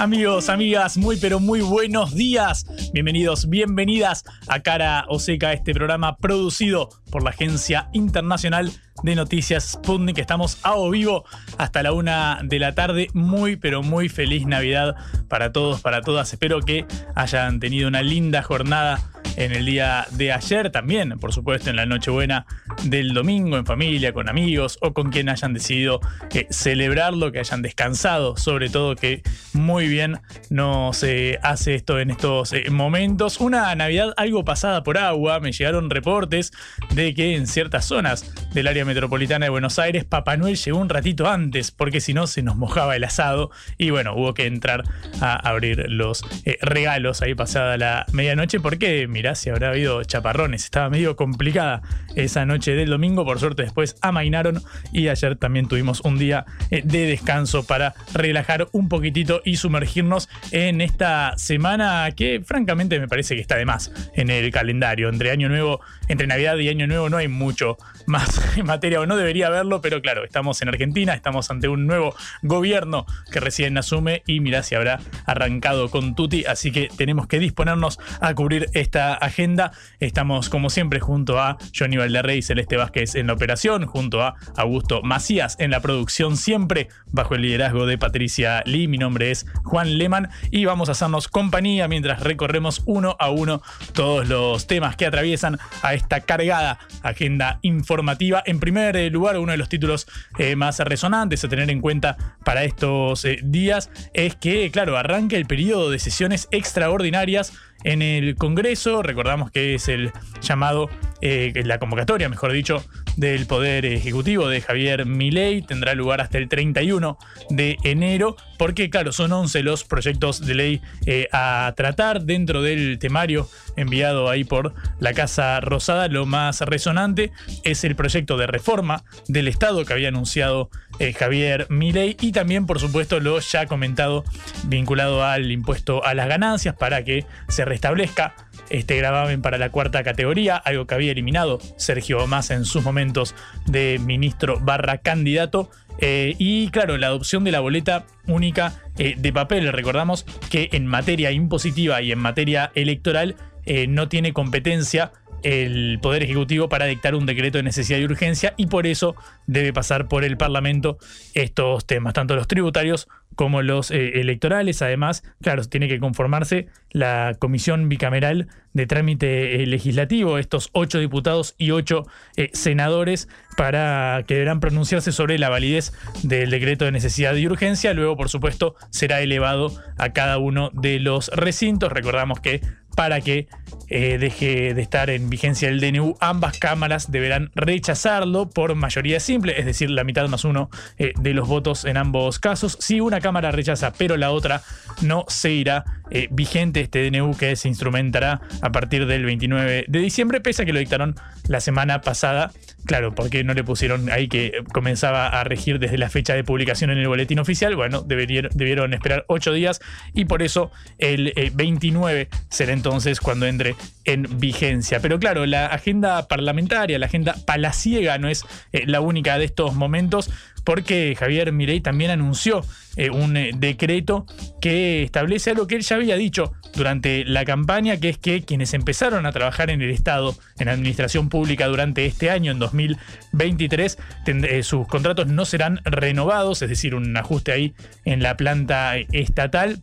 Amigos, amigas, muy pero muy buenos días. Bienvenidos, bienvenidas a Cara o Seca, este programa producido por la Agencia Internacional de Noticias Sputnik. Estamos a o vivo hasta la una de la tarde. Muy pero muy feliz Navidad para todos, para todas. Espero que hayan tenido una linda jornada en el día de ayer, también, por supuesto, en la Nochebuena del domingo, en familia, con amigos o con quien hayan decidido eh, celebrarlo, que hayan descansado, sobre todo que muy bien no se hace esto en estos eh, momentos. Una Navidad algo pasada por agua, me llegaron reportes de que en ciertas zonas del área metropolitana de Buenos Aires, Papá Noel llegó un ratito antes, porque si no se nos mojaba el asado. Y bueno, hubo que entrar a abrir los eh, regalos ahí pasada la medianoche, porque mirá si habrá habido chaparrones, estaba medio complicada esa noche del domingo, por suerte después amainaron y ayer también tuvimos un día eh, de descanso para relajar un poquitito y sumergirnos en esta semana que francamente me parece que está de más en el calendario, entre año nuevo, entre Navidad y año nuevo no hay mucho más en materia, o no debería haberlo, pero claro, estamos en Argentina, estamos ante un nuevo gobierno que recién asume y mirá si habrá arrancado con Tuti, así que tenemos que disponernos a cubrir esta agenda. Estamos como siempre junto a Johnny Valderrey y Celeste Vázquez en la operación, junto a Augusto Macías en la producción, siempre bajo el liderazgo de Patricia Lee. Mi nombre es Juan Leman y vamos a hacernos compañía mientras recorremos uno a uno todos los temas que atraviesan a esta cargada agenda informativa. En primer lugar, uno de los títulos eh, más resonantes a tener en cuenta para estos eh, días es que, claro, arranca el periodo de sesiones extraordinarias en el Congreso. Recordamos que es el llamado, eh, la convocatoria, mejor dicho, del Poder Ejecutivo de Javier Milei. Tendrá lugar hasta el 31 de enero, porque, claro, son 11 los proyectos de ley eh, a tratar dentro del temario enviado ahí por la Casa Rosada. Lo más resonante es el proyecto de reforma del Estado que había anunciado eh, Javier Milei y también, por supuesto, lo ya comentado vinculado al impuesto a las ganancias para que se restablezca este gravamen para la cuarta categoría, algo que había eliminado Sergio Massa en sus momentos de ministro barra candidato. Eh, y claro, la adopción de la boleta única eh, de papel. Recordamos que en materia impositiva y en materia electoral eh, no tiene competencia el Poder Ejecutivo para dictar un decreto de necesidad y urgencia y por eso debe pasar por el Parlamento estos temas, tanto los tributarios como los eh, electorales. Además, claro, tiene que conformarse la comisión bicameral de trámite eh, legislativo, estos ocho diputados y ocho eh, senadores, para que deberán pronunciarse sobre la validez del decreto de necesidad y urgencia. Luego, por supuesto, será elevado a cada uno de los recintos. Recordamos que para que deje de estar en vigencia el DNU, ambas cámaras deberán rechazarlo por mayoría simple, es decir, la mitad más uno de los votos en ambos casos. Si una cámara rechaza, pero la otra no se irá eh, vigente este DNU que se instrumentará a partir del 29 de diciembre, pese a que lo dictaron la semana pasada. Claro, porque no le pusieron ahí que comenzaba a regir desde la fecha de publicación en el boletín oficial. Bueno, debieron, debieron esperar ocho días y por eso el 29 eh, será entonces cuando entre en vigencia. Pero claro, la agenda parlamentaria, la agenda palaciega no es eh, la única de estos momentos porque Javier Mirey también anunció eh, un eh, decreto que establece algo que él ya había dicho durante la campaña, que es que quienes empezaron a trabajar en el Estado, en administración pública durante este año, en 2023, eh, sus contratos no serán renovados, es decir, un ajuste ahí en la planta estatal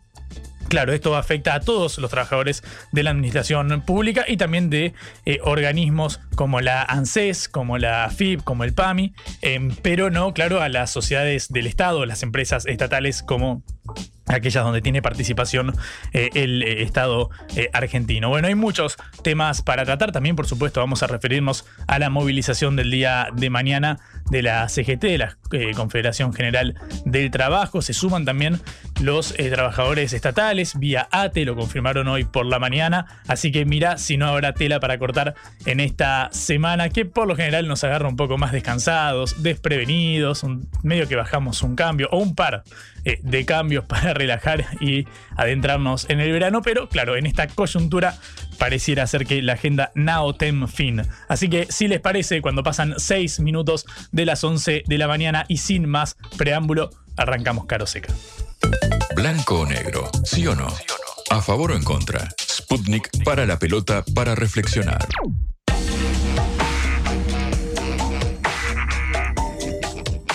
Claro, esto afecta a todos los trabajadores de la administración pública y también de eh, organismos como la ANSES, como la FIP, como el PAMI, em, pero no, claro, a las sociedades del Estado, las empresas estatales como aquellas donde tiene participación eh, el eh, Estado argentino. Bueno, hay muchos temas para tratar. También, por supuesto, vamos a referirnos a la movilización del día de mañana de la CGT, de la Confederación General del Trabajo. Se suman también los trabajadores estatales vía ATE, lo confirmaron hoy por la mañana. Así que mira si no habrá tela para cortar en esta semana, que por lo general nos agarra un poco más descansados, desprevenidos, medio que bajamos un cambio o un par de cambios para relajar y adentrarnos en el verano, pero claro, en esta coyuntura pareciera ser que la agenda nao tem fin. Así que si les parece, cuando pasan 6 minutos de las 11 de la mañana y sin más preámbulo, arrancamos caro seca. Blanco o negro, sí o no. A favor o en contra. Sputnik para la pelota para reflexionar.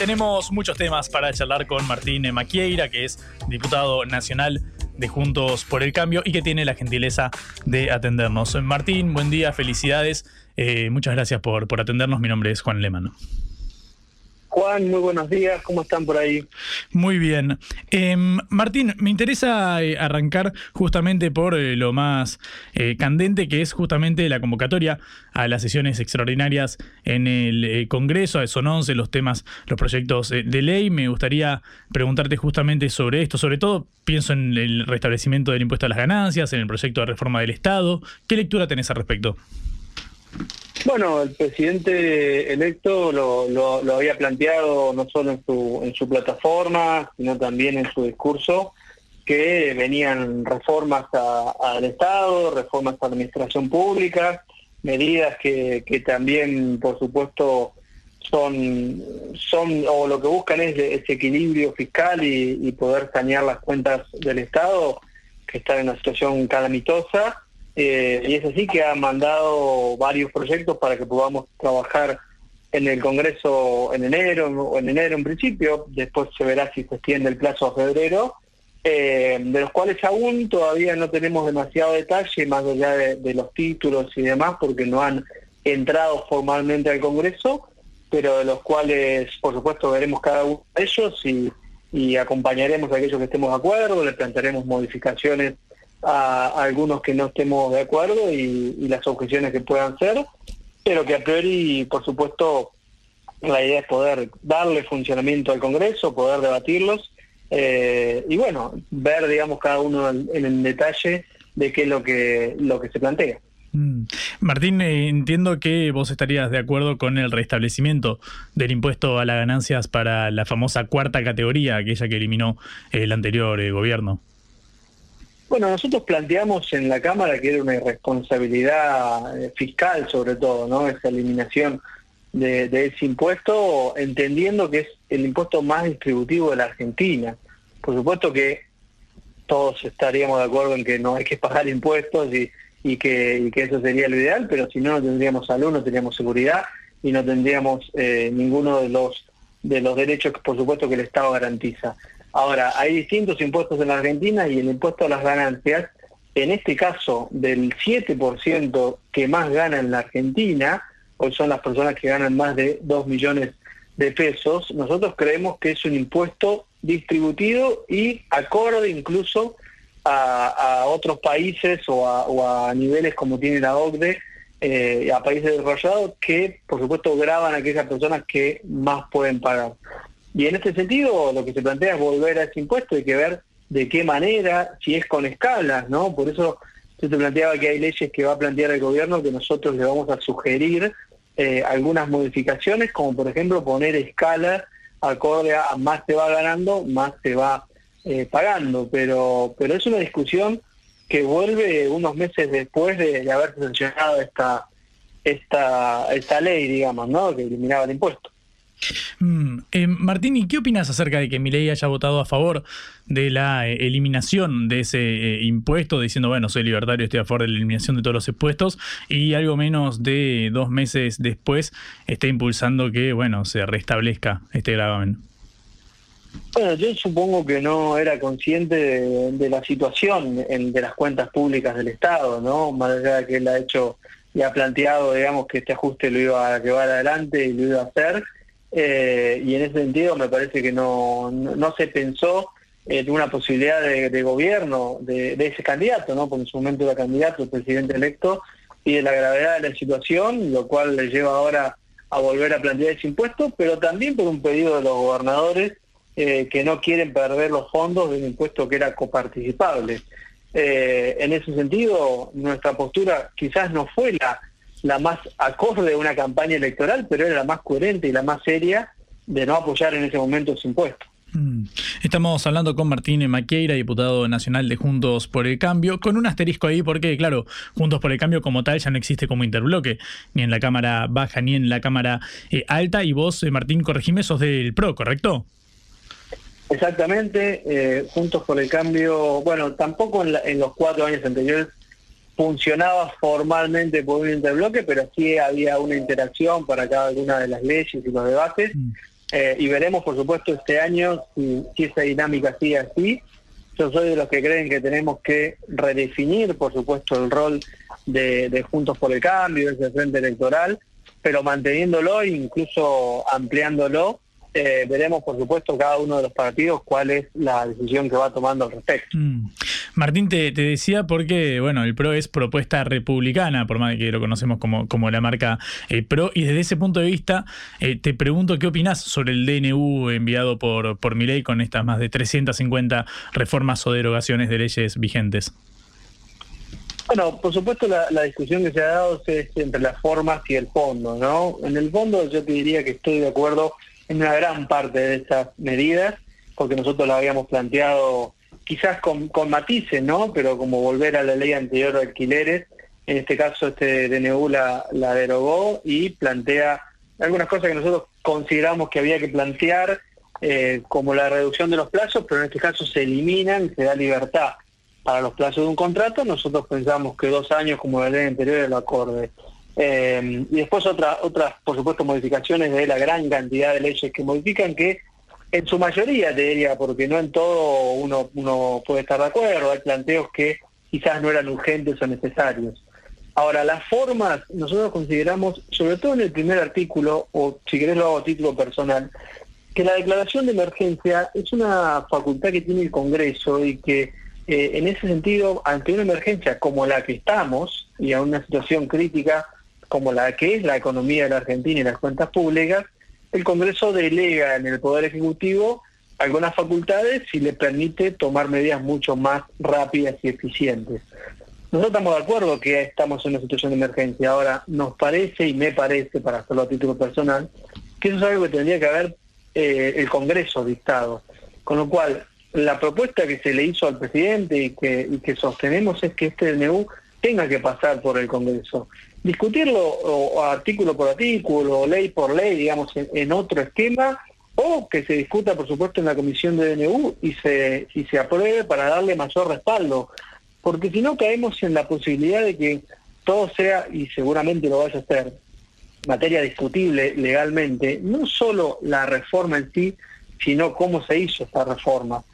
tenemos muchos temas para charlar con Martín Maquieira, que es diputado nacional de Juntos por el Cambio y que tiene la gentileza de atendernos. Martín, buen día, felicidades. Eh, muchas gracias por, por atendernos. Mi nombre es Juan Lemano. Juan, muy buenos días, ¿cómo están por ahí? Muy bien. Em, Martín, me interesa eh, arrancar justamente por eh, lo más eh, candente, que es justamente la convocatoria a las sesiones extraordinarias en el Congreso, son 11 los temas, los proyectos de ley. Me gustaría preguntarte justamente sobre esto, sobre todo pienso en el restablecimiento del impuesto a las ganancias, en el proyecto de reforma del Estado. ¿Qué lectura tenés al respecto? Bueno, el presidente electo lo, lo, había planteado no solo en su, en su plataforma, sino también en su discurso, que venían reformas al Estado, reformas a la administración pública, medidas que, también, por supuesto, son, son o lo que buscan es ese equilibrio fiscal y, y poder sanear las cuentas del Estado, que están en una situación calamitosa eh, y es así que ha mandado varios proyectos para que podamos trabajar en el Congreso en enero, o en enero en principio, después se verá si se extiende el plazo a febrero, eh, de los cuales aún todavía no tenemos demasiado detalle, más allá de, los títulos y demás, porque no han entrado formalmente al Congreso, pero de los cuales, por supuesto, veremos cada uno de ellos y, y acompañaremos a aquellos que estemos de acuerdo, le plantearemos modificaciones a, algunos que no estemos de acuerdo y, las objeciones que puedan ser, pero que a priori, por supuesto, la idea es poder darle funcionamiento al Congreso, poder debatirlos eh, y bueno, ver, digamos, cada uno en, el detalle de qué es lo que, lo que se plantea. Mm. Martín, eh, entiendo que vos estarías de acuerdo con el restablecimiento del impuesto a las ganancias para la famosa cuarta categoría, aquella que eliminó el anterior eh, gobierno. Bueno, nosotros planteamos en la Cámara que era una irresponsabilidad eh, fiscal sobre todo, ¿no? Esa eliminación de, ese impuesto, entendiendo que es el impuesto más distributivo de la Argentina. Por supuesto que todos estaríamos de acuerdo en que no hay que pagar impuestos y, que, eso sería lo ideal, pero si no, no tendríamos salud, no tendríamos seguridad y no tendríamos eh, ninguno de los, de los derechos que por supuesto que el Estado garantiza. Ahora, hay distintos impuestos en la Argentina y el impuesto a las ganancias, en este caso del 7% que más gana en la Argentina, hoy son las personas que ganan más de 2 millones de pesos, nosotros creemos que es un impuesto distributivo y acorde incluso a, otros países o a, niveles como tiene la OCDE, eh, a países desarrollados que por supuesto graban a aquellas personas que más pueden pagar. Y en este sentido, lo que se plantea es volver a ese impuesto, hay que ver de qué manera, si es con escalas, ¿no? Por eso se planteaba que hay leyes que va a plantear el gobierno que nosotros le vamos a sugerir eh, algunas modificaciones, como por ejemplo poner escala acorde a más se va ganando, más se va eh, pagando. Pero, pero es una discusión que vuelve unos meses después de, de haber sancionado esta, esta, esta ley, digamos, ¿no? Que eliminaba el impuesto. Mm, eh, Martín, ¿y qué opinas acerca de que Milei haya votado a favor de la eh, eliminación de ese eh, impuesto, diciendo, bueno, soy libertario, estoy a favor de la eliminación de todos los impuestos, y algo menos de dos meses después está impulsando que, bueno, se restablezca este gravamen? Bueno, yo supongo que no era consciente de, la situación de las cuentas públicas del Estado, ¿no? Más allá de que él ha hecho y ha planteado, digamos, que este ajuste lo iba a llevar adelante y lo iba a hacer. Eh, y en ese sentido me parece que no, no, se pensó en una posibilidad de, gobierno de, ese candidato, ¿no? Porque en su momento era candidato, presidente electo, y de la gravedad de la situación, lo cual le lleva ahora a volver a plantear ese impuesto, pero también por un pedido de los gobernadores eh, que no quieren perder los fondos de un impuesto que era coparticipable. Eh, en ese sentido, nuestra postura quizás no fue la, la más acorde de una campaña electoral, pero era la más coherente y la más seria de no apoyar en ese momento ese impuesto. Mm. Estamos hablando con Martín Maqueira, diputado nacional de Juntos por el Cambio, con un asterisco ahí porque, claro, Juntos por el Cambio como tal ya no existe como interbloque, ni en la Cámara Baja ni en la Cámara eh, Alta, y vos, eh, Martín, corregime, sos del PRO, ¿correcto? Exactamente, eh, Juntos por el Cambio, bueno, tampoco en, los cuatro años anteriores funcionaba formalmente por un interbloque, pero sí había una interacción para cada una de las leyes y los debates. Mm. Eh, y veremos, por supuesto, este año si, esa dinámica sigue así. Yo soy de los que creen que tenemos que redefinir, por supuesto, el rol de, Juntos por el Cambio, ese frente electoral, pero manteniéndolo e incluso ampliándolo eh, veremos, por supuesto, cada uno de los partidos cuál es la decisión que va tomando al respecto. Mm. Martín, te, decía porque, bueno, el PRO es propuesta republicana, por más que lo conocemos como, como la marca eh, PRO, y desde ese punto de vista, eh, te pregunto qué opinas sobre el DNU enviado por, por ley con estas más de 350 reformas o derogaciones de leyes vigentes. Bueno, por supuesto la, la, discusión que se ha dado es entre las formas y el fondo, ¿no? En el fondo yo te diría que estoy de acuerdo en una gran parte de estas medidas, porque nosotros las habíamos planteado quizás con, matices, ¿no? Pero como volver a la ley anterior de alquileres, en este caso este DNU la, la derogó y plantea algunas cosas que nosotros consideramos que había que plantear, eh, como la reducción de los plazos, pero en este caso se eliminan, se da libertad para los plazos de un contrato. Nosotros pensamos que dos años, como la ley anterior, era lo acorde. Eh, y después otras, otras, por supuesto, modificaciones de la gran cantidad de leyes que modifican que en su mayoría, te diría, porque no en todo uno, uno puede estar de acuerdo, hay planteos que quizás no eran urgentes o necesarios. Ahora, las formas, nosotros consideramos, sobre todo en el primer artículo, o si querés lo hago a título personal, que la declaración de emergencia es una facultad que tiene el Congreso y que eh, en ese sentido, ante una emergencia como la que estamos y a una situación crítica como la que es la economía de la Argentina y las cuentas públicas, el Congreso delega en el Poder Ejecutivo algunas facultades y le permite tomar medidas mucho más rápidas y eficientes. Nosotros estamos de acuerdo que estamos en una situación de emergencia. Ahora, nos parece y me parece, para hacerlo a título personal, que eso es algo que tendría que haber eh, el Congreso dictado. Con lo cual, la propuesta que se le hizo al presidente y que, y que sostenemos es que este DNU tenga que pasar por el Congreso discutirlo o, artículo por artículo, ley por ley, digamos, en, otro esquema, o que se discuta, por supuesto, en la comisión de DNU y se, y se apruebe para darle mayor respaldo. Porque si no caemos en la posibilidad de que todo sea, y seguramente lo vaya a hacer, materia discutible legalmente, no solo la reforma en sí, sino cómo se hizo esta reforma.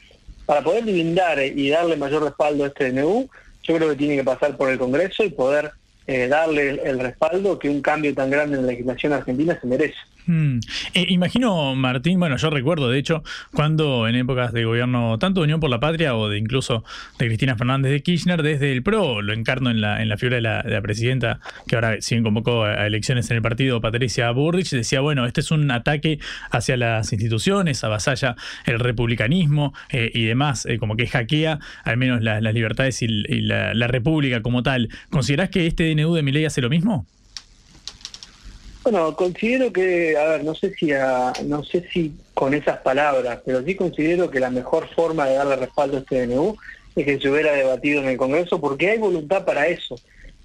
Para poder blindar y darle mayor respaldo a este DNU, yo creo que tiene que pasar por el Congreso y poder eh, darle el respaldo que un cambio tan grande en la legislación argentina se merece. Mm. Eh, imagino, Martín, bueno, yo recuerdo, de hecho, cuando en épocas de gobierno tanto de Unión por la Patria o de incluso de Cristina Fernández de Kirchner, desde el PRO, lo encarno en la, en la figura de la, presidenta, que ahora bien convocó a elecciones en el partido, Patricia Burrich, decía, bueno, este es un ataque hacia las instituciones, avasalla el republicanismo eh, y demás, eh, como que hackea al menos las libertades y, la, la, república como tal. ¿Considerás que este DNU de Milei hace lo mismo? Bueno, considero que, a ver, no sé si no sé si con esas palabras, pero sí considero que la mejor forma de darle respaldo a este DNU es que se hubiera debatido en el Congreso, porque hay voluntad para eso.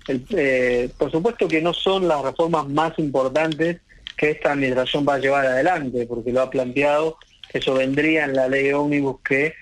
Eh, por supuesto que no son las reformas más importantes que esta administración va a llevar adelante, porque lo ha planteado, eso vendría en la ley ómnibus que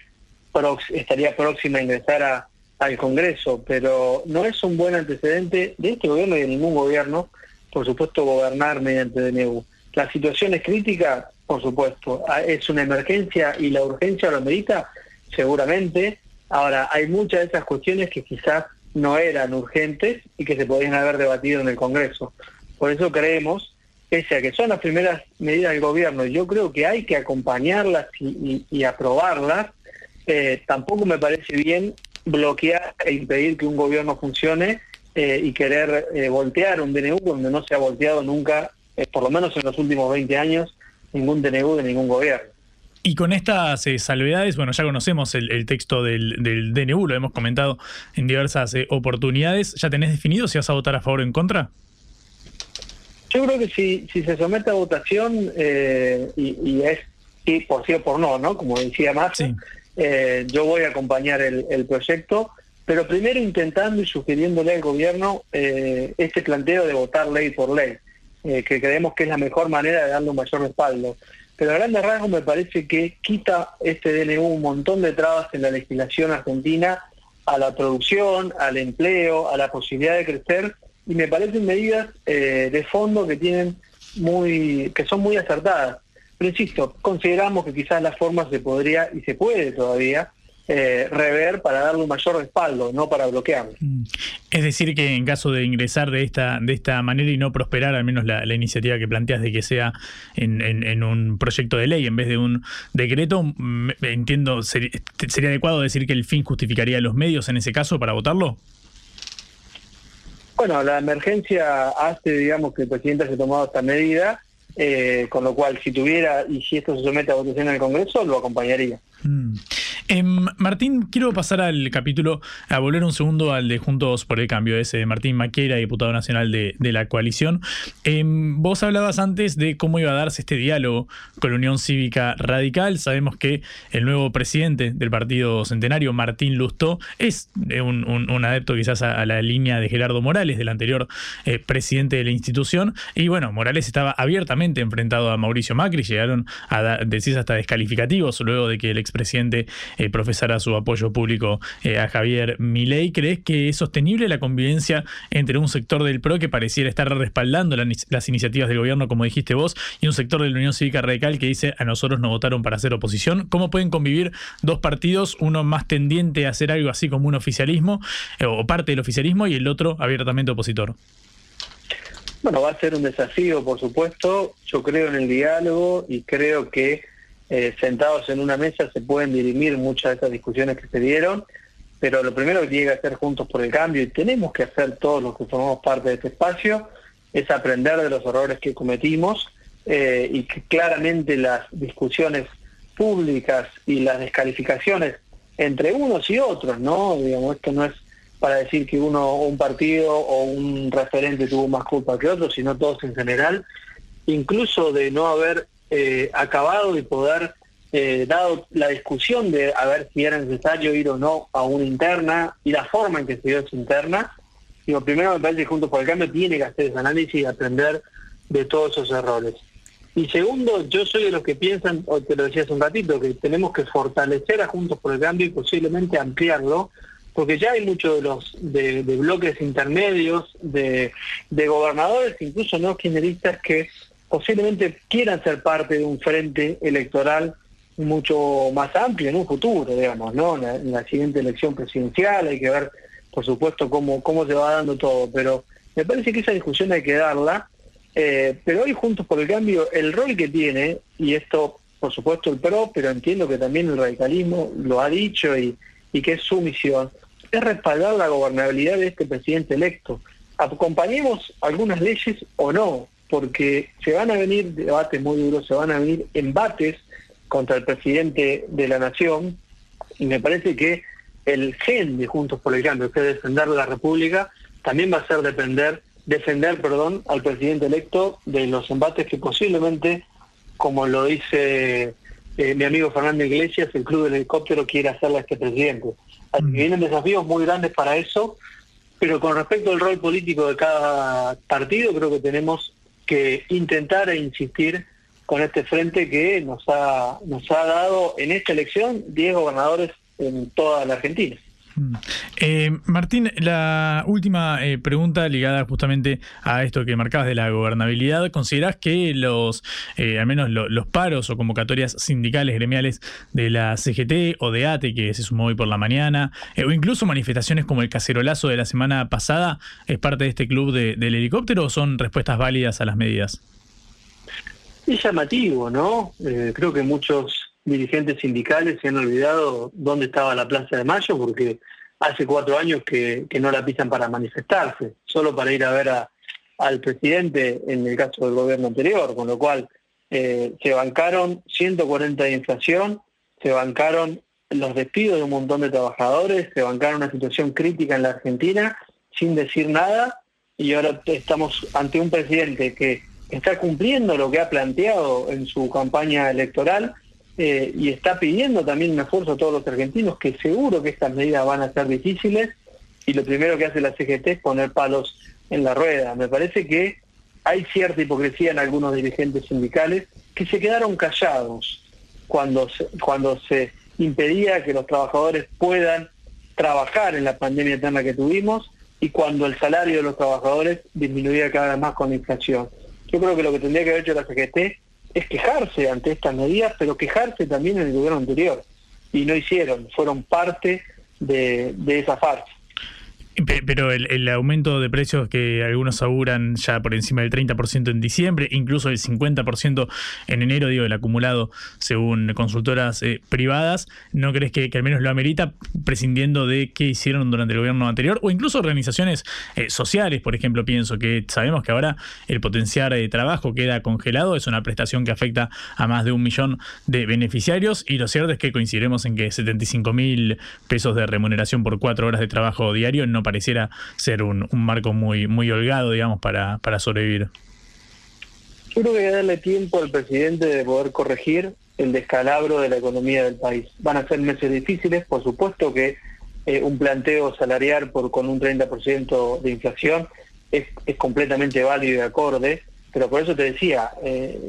estaría próxima a ingresar al Congreso, pero no es un buen antecedente de este gobierno y de ningún gobierno por supuesto, gobernar mediante DNU. La situación es crítica, por supuesto. Ah, ¿Es una emergencia y la urgencia lo medita? Seguramente. Ahora, hay muchas de esas cuestiones que quizás no eran urgentes y que se podían haber debatido en el Congreso. Por eso creemos, pese a que son las primeras medidas del gobierno, yo creo que hay que acompañarlas y, aprobarlas, eh, tampoco me parece bien bloquear e impedir que un gobierno funcione eh, y querer eh, voltear un DNU donde no se ha volteado nunca, por lo menos en los últimos 20 años, ningún DNU de ningún gobierno. Y con estas eh, salvedades, bueno, ya conocemos el, texto del, DNU, lo hemos comentado en diversas eh, oportunidades. ¿Ya tenés definido si vas a votar a favor o en contra? Yo creo que si, si se somete a votación eh, y, es sí, por sí o por no, ¿no? Como decía más, yo voy a acompañar el, el, proyecto, pero primero intentando y sugiriéndole al gobierno este planteo de votar ley por ley, que creemos que es la mejor manera de darle un mayor respaldo pero a grandes rasgos me parece que quita este DNU un montón de trabas en la legislación argentina a la producción, al empleo, a la posibilidad de crecer, y me parecen medidas eh, de fondo que tienen muy, que son muy acertadas. Pero insisto, consideramos que quizás la forma se podría y se puede todavía eh, rever para darle un mayor respaldo, no para bloquearlo. Mm. Es decir, que en caso de ingresar de esta, de esta manera y no prosperar, al menos la, iniciativa que planteas de que sea en, un proyecto de ley en vez de un decreto, entiendo, sería, ¿sería adecuado decir que el fin justificaría los medios en ese caso para votarlo? Bueno, la emergencia hace, digamos, que el presidente haya tomado esta medida, eh, con lo cual, si tuviera y si esto se somete a votación en el Congreso, lo acompañaría. Mm. Em, Martín, quiero pasar al capítulo, a volver un segundo al de Juntos por el Cambio, ese de Martín Maquera, diputado nacional de, la coalición. Em, vos hablabas antes de cómo iba a darse este diálogo con la Unión Cívica Radical. Sabemos que el nuevo presidente del Partido Centenario, Martín Lustó, es eh, un, adepto quizás a, la línea de Gerardo Morales, del anterior eh, presidente de la institución. Y bueno, Morales estaba abiertamente enfrentado a Mauricio Macri, llegaron a decir hasta descalificativos luego de que el expresidente eh, profesara su apoyo público eh, a Javier Milei. ¿Crees que es sostenible la convivencia entre un sector del PRO que pareciera estar respaldando las iniciativas del gobierno, como dijiste vos, y un sector de la Unión Cívica Radical que dice a nosotros no votaron para hacer oposición? ¿Cómo pueden convivir dos partidos, uno más tendiente a hacer algo así como un oficialismo eh, o parte del oficialismo y el otro abiertamente opositor? Bueno, va a ser un desafío, por supuesto. Yo creo en el diálogo y creo que eh, sentados en una mesa se pueden dirimir muchas de esas discusiones que se dieron, pero lo primero que tiene que hacer Juntos por el Cambio, y tenemos que hacer todos los que formamos parte de este espacio, es aprender de los errores que cometimos eh, y que claramente las discusiones públicas y las descalificaciones entre unos y otros, ¿no? Digamos, esto no es para decir que uno, un partido o un referente tuvo más culpa que otro, sino todos en general, incluso de no haber eh, acabado de poder, eh, dado la discusión de a ver si era necesario ir o no a una interna y la forma en que se dio esa interna, digo, primero me parece que Juntos por el Cambio tiene que hacer ese análisis y aprender de todos esos errores. Y segundo, yo soy de los que piensan, o te lo decía hace un ratito, que tenemos que fortalecer a Juntos por el Cambio y posiblemente ampliarlo, porque ya hay muchos de los de, bloques intermedios, de, de, gobernadores, incluso no kirchneristas, que posiblemente quieran ser parte de un frente electoral mucho más amplio en un futuro, digamos, ¿no? En la, siguiente elección presidencial hay que ver, por supuesto, cómo, cómo se va dando todo, pero me parece que esa discusión hay que darla, eh, pero hoy Juntos por el Cambio, el rol que tiene, y esto, por supuesto, el PRO, pero entiendo que también el radicalismo lo ha dicho y, y que es su misión, es respaldar la gobernabilidad de este presidente electo. Acompañemos algunas leyes o no, porque se van a venir debates muy duros, se van a venir embates contra el presidente de la nación, y me parece que el gen de Juntos por el Cambio, que es defender la República, también va a ser defender, defender perdón, al presidente electo de los embates que posiblemente, como lo dice eh, mi amigo Fernando Iglesias, el Club del Helicóptero quiere hacerle a este presidente. Mm. vienen desafíos muy grandes para eso, pero con respecto al rol político de cada partido, creo que tenemos que intentar e insistir con este frente que nos ha, nos ha dado en esta elección 10 gobernadores en toda la Argentina. Mm. Eh, Martín, la última eh, pregunta ligada justamente a esto que marcabas de la gobernabilidad. ¿Considerás que los, eh, al menos los paros o convocatorias sindicales, gremiales de la CGT o de ATE, que se sumó hoy por la mañana, o incluso manifestaciones como el cacerolazo de la semana pasada, es parte de este club del helicóptero o son respuestas válidas a las medidas? Es llamativo, ¿no? creo que muchos dirigentes sindicales se han olvidado dónde estaba la Plaza de Mayo porque hace cuatro años que, no la pisan para manifestarse, solo para ir a ver al presidente en el caso del gobierno anterior, con lo cual eh, se bancaron 140 de inflación, se bancaron los despidos de un montón de trabajadores, se bancaron una situación crítica en la Argentina sin decir nada y ahora estamos ante un presidente que está cumpliendo lo que ha planteado en su campaña electoral, eh, y está pidiendo también un esfuerzo a todos los argentinos, que seguro que estas medidas van a ser difíciles, y lo primero que hace la CGT es poner palos en la rueda. Me parece que hay cierta hipocresía en algunos dirigentes sindicales que se quedaron callados cuando se, cuando se impedía que los trabajadores puedan trabajar en la pandemia eterna que tuvimos y cuando el salario de los trabajadores disminuía cada vez más con la inflación. Yo creo que lo que tendría que haber hecho la CGT es quejarse ante estas medidas, pero quejarse también en el gobierno anterior. Y no hicieron, fueron parte de, esa farsa. Pero el, aumento de precios que algunos auguran ya por encima del 30% en diciembre, incluso el 50% en enero, digo, el acumulado según consultoras eh, privadas, ¿no crees que, al menos lo amerita prescindiendo de qué hicieron durante el gobierno anterior? O incluso organizaciones eh, sociales, por ejemplo, pienso que sabemos que ahora el potenciar de trabajo queda congelado, es una prestación que afecta a más de un millón de beneficiarios y lo cierto es que coincidiremos en que 75 mil pesos de remuneración por cuatro horas de trabajo diario no pareciera ser un, marco muy, muy holgado, digamos, para, para sobrevivir. Yo creo que hay que darle tiempo al presidente de poder corregir el descalabro de la economía del país. Van a ser meses difíciles, por supuesto que eh, un planteo salarial por con un 30% de inflación es, es, completamente válido y acorde, pero por eso te decía, eh,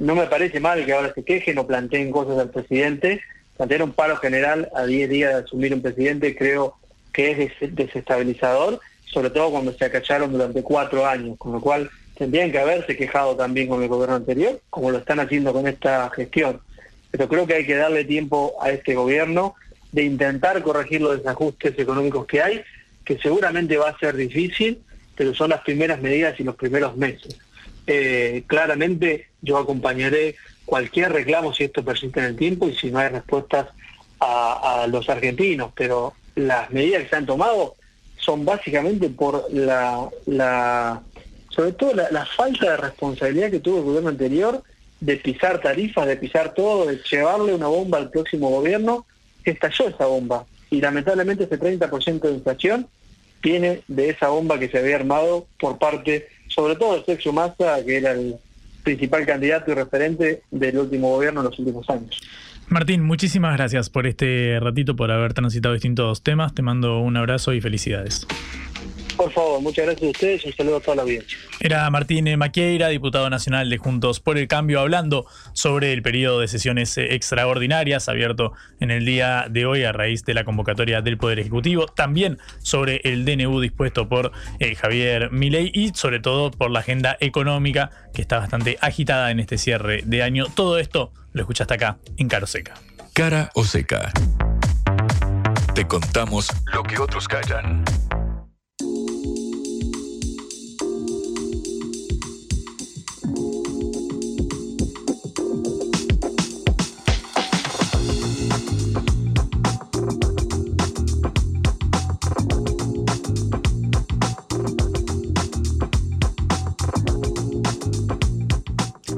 no me parece mal que ahora se quejen o planteen cosas al presidente, plantear un paro general a 10 días de asumir un presidente creo que es desestabilizador, sobre todo cuando se acacharon durante cuatro años, con lo cual tendrían que haberse quejado también con el gobierno anterior, como lo están haciendo con esta gestión. Pero creo que hay que darle tiempo a este gobierno de intentar corregir los desajustes económicos que hay, que seguramente va a ser difícil, pero son las primeras medidas y los primeros meses. Eh, claramente yo acompañaré cualquier reclamo si esto persiste en el tiempo y si no hay respuestas a, a los argentinos, pero las medidas que se han tomado son básicamente por la, la sobre todo la, falta de responsabilidad que tuvo el gobierno anterior de pisar tarifas, de pisar todo, de llevarle una bomba al próximo gobierno, estalló esa bomba. Y lamentablemente ese 30% de inflación viene de esa bomba que se había armado por parte, sobre todo de Sergio Massa, que era el principal candidato y referente del último gobierno en los últimos años. Martín, muchísimas gracias por este ratito, por haber transitado distintos temas. Te mando un abrazo y felicidades. Por favor, muchas gracias a ustedes y un saludo a toda la audiencia. Era Martín Maquieira, diputado nacional de Juntos por el Cambio, hablando sobre el periodo de sesiones extraordinarias abierto en el día de hoy a raíz de la convocatoria del Poder Ejecutivo, también sobre el DNU dispuesto por eh, Javier Milei y sobre todo por la agenda económica que está bastante agitada en este cierre de año. Todo esto lo escuchaste acá en Caro Seca. Cara o Seca. Te contamos lo que otros callan.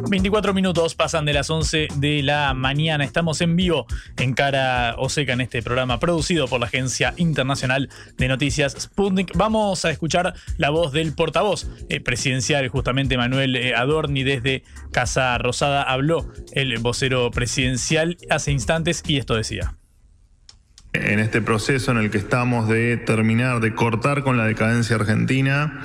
24 minutos pasan de las 11 de la mañana. Estamos en vivo en Cara o Seca en este programa producido por la Agencia Internacional de Noticias Sputnik. Vamos a escuchar la voz del portavoz eh, presidencial, justamente Manuel eh, Adorni, desde Casa Rosada. Habló el vocero presidencial hace instantes y esto decía en este proceso en el que estamos de terminar, de cortar con la decadencia argentina.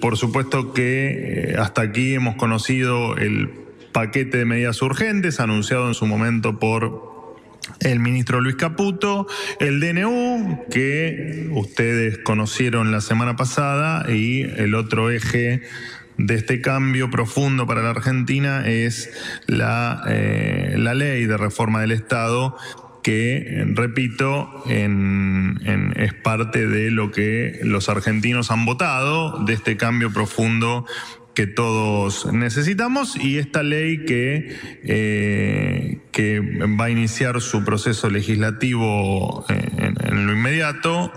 Por supuesto que eh, hasta aquí hemos conocido el paquete de medidas urgentes anunciado en su momento por el ministro Luis Caputo, el DNU, que ustedes conocieron la semana pasada, y el otro eje de este cambio profundo para la Argentina es la, eh, la ley de reforma del Estado que, repito, es parte de lo que los argentinos han votado, de este cambio profundo que todos necesitamos y esta ley que, eh, que va a iniciar su proceso legislativo en, lo inmediato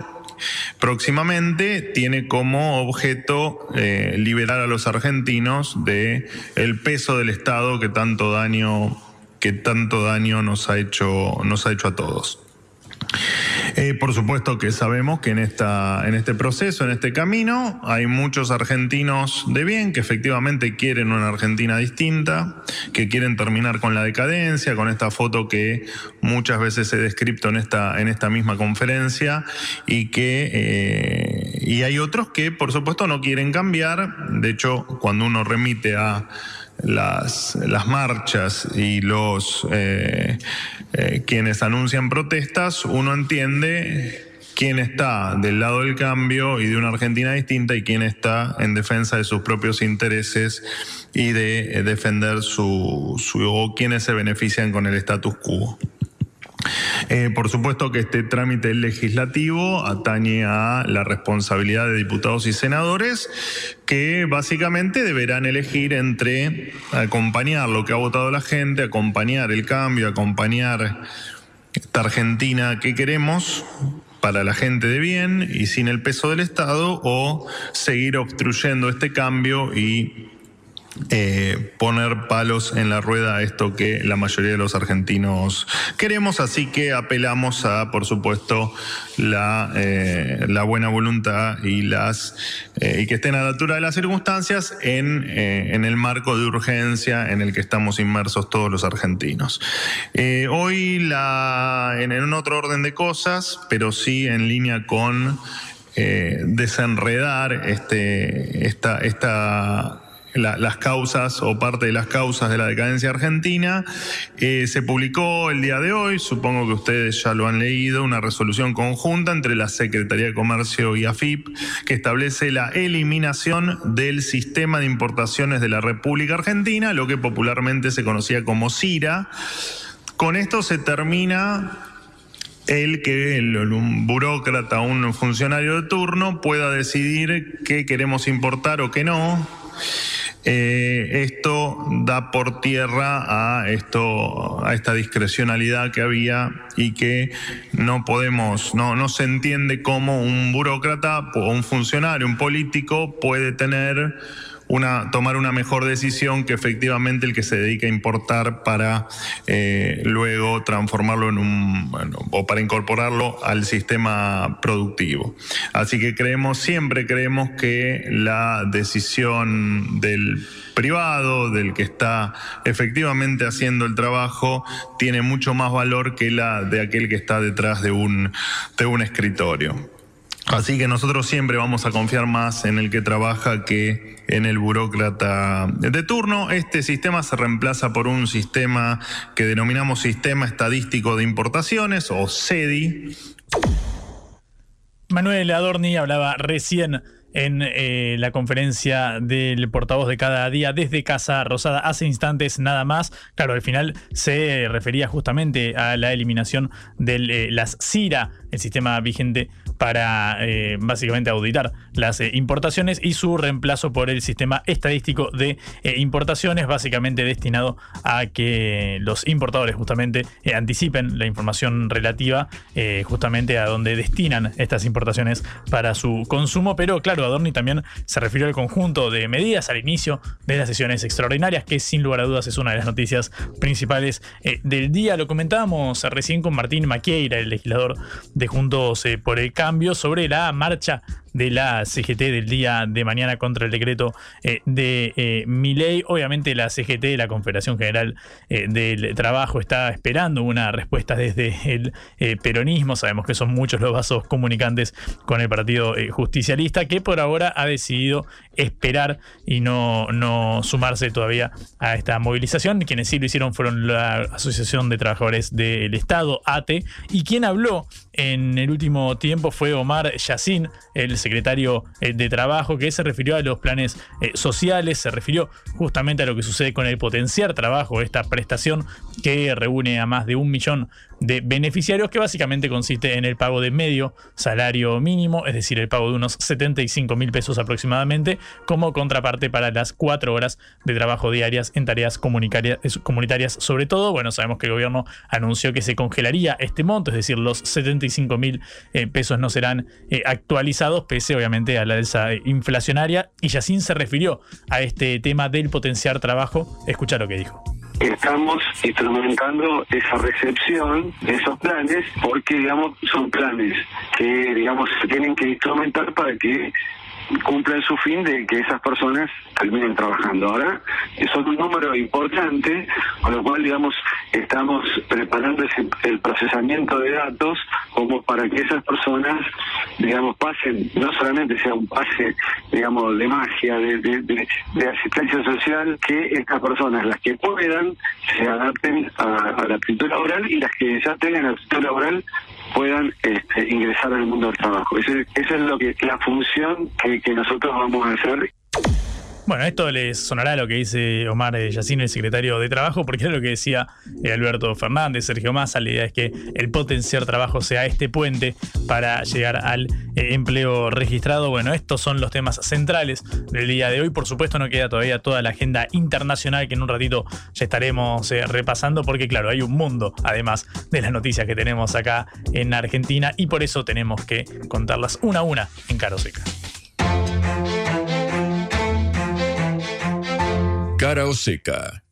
próximamente tiene como objeto eh, liberar a los argentinos de el peso del Estado que tanto daño que tanto daño nos ha hecho, nos ha hecho a todos. Eh, por supuesto que sabemos que en, esta, en este proceso, en este camino, hay muchos argentinos de bien que efectivamente quieren una Argentina distinta, que quieren terminar con la decadencia, con esta foto que muchas veces he descrito en esta, en esta misma conferencia, y que eh, y hay otros que por supuesto no quieren cambiar. De hecho, cuando uno remite a las, las marchas y los eh, eh, quienes anuncian protestas, uno entiende quién está del lado del cambio y de una Argentina distinta y quién está en defensa de sus propios intereses y de eh, defender su, su o quienes se benefician con el status quo. Eh, por supuesto que este trámite legislativo atañe a la responsabilidad de diputados y senadores que básicamente deberán elegir entre acompañar lo que ha votado la gente, acompañar el cambio, acompañar esta Argentina que queremos para la gente de bien y sin el peso del Estado o seguir obstruyendo este cambio y eh, poner palos en la rueda a esto que la mayoría de los argentinos queremos, así que apelamos a, por supuesto, la, eh, la buena voluntad y, las, eh, y que estén a la altura de las circunstancias en, en, el marco de urgencia en el que estamos inmersos todos los argentinos. hoy, la, en, otro orden de cosas, pero sí en línea con desenredar este, esta, esta las causas o parte de las causas de la decadencia argentina. Eh, se publicó el día de hoy, supongo que ustedes ya lo han leído, una resolución conjunta entre la Secretaría de Comercio y AFIP que establece la eliminación del sistema de importaciones de la República Argentina, lo que popularmente se conocía como CIRA. Con esto se termina el que un burócrata, un funcionario de turno pueda decidir qué queremos importar o qué no eh, esto da por tierra a, esto, a esta discrecionalidad que había y que no podemos, no, no se entiende cómo un burócrata o un funcionario, un político puede tener una, tomar una mejor decisión que efectivamente el que se dedica a importar para eh, luego transformarlo en un, bueno, o para incorporarlo al sistema productivo. Así que creemos, siempre creemos que la decisión del privado, del que está efectivamente haciendo el trabajo, tiene mucho más valor que la de aquel que está detrás de un, de un escritorio. Así que nosotros siempre vamos a confiar más en el que trabaja que en el burócrata de turno. Este sistema se reemplaza por un sistema que denominamos Sistema Estadístico de Importaciones o SEDI. Manuel Adorni hablaba recién en eh, la conferencia del portavoz de cada día desde Casa Rosada hace instantes nada más. Claro, al final se refería justamente a la eliminación de eh, las CIRA, el sistema vigente para eh, básicamente auditar las importaciones y su reemplazo por el sistema estadístico de importaciones, básicamente destinado a que los importadores justamente anticipen la información relativa justamente a donde destinan estas importaciones para su consumo. Pero claro, Adorni también se refirió al conjunto de medidas al inicio de las sesiones extraordinarias, que sin lugar a dudas es una de las noticias principales eh, del día. Lo comentábamos recién con Martín Maquieira, el legislador de Juntos eh, por el Cambio, sobre la marcha de la CGT del día de mañana contra el decreto eh, de eh, Miley. Obviamente la CGT, la Confederación General eh, del Trabajo, está esperando una respuesta desde el peronismo. Sabemos que son muchos los vasos comunicantes con el Partido Justicialista, que por ahora ha decidido esperar y no, no sumarse todavía a esta movilización. Quienes sí lo hicieron fueron la Asociación de Trabajadores del Estado, ATE, y quien habló en el último tiempo fue Omar Yacine, el secretario eh, de Trabajo, que se refirió a los planes eh, sociales, se refirió justamente a lo que sucede con el potenciar trabajo, esta prestación que reúne a más de un millón de beneficiarios, que básicamente consiste en el pago de medio salario mínimo, es decir, el pago de unos 75 mil pesos aproximadamente, como contraparte para las cuatro horas de trabajo diarias en tareas comunitarias. Sobre todo, bueno, sabemos que el gobierno anunció que se congelaría este monto, es decir, los 75 mil eh, pesos no serán eh, actualizados, pese obviamente a la alza inflacionaria. Y Yacine se refirió a este tema del potenciar trabajo. Escucha lo que dijo estamos instrumentando esa recepción de esos planes porque digamos son planes que digamos se tienen que instrumentar para que cumplan su fin de que esas personas terminen trabajando. Ahora son un número importante, con lo cual, digamos, estamos preparando el procesamiento de datos como para que esas personas, digamos, pasen, no solamente sea un pase, digamos, de magia, de, asistencia social, que estas personas, las que puedan, se adapten a, la actitud laboral y las que ya tengan actitud laboral puedan este, ingresar al mundo del trabajo. esa es lo que la función que, que nosotros vamos a hacer. Bueno, esto les sonará lo que dice Omar Yacine, el secretario de Trabajo, porque es lo que decía eh, Alberto Fernández, Sergio Massa. La idea es que el potenciar trabajo sea este puente para llegar al eh, empleo registrado. Bueno, estos son los temas centrales del día de hoy. Por supuesto, no queda todavía toda la agenda internacional que en un ratito ya estaremos eh, repasando, porque claro, hay un mundo, además de las noticias que tenemos acá en Argentina, y por eso tenemos que contarlas una a una en Caro Seca. Cara o seca.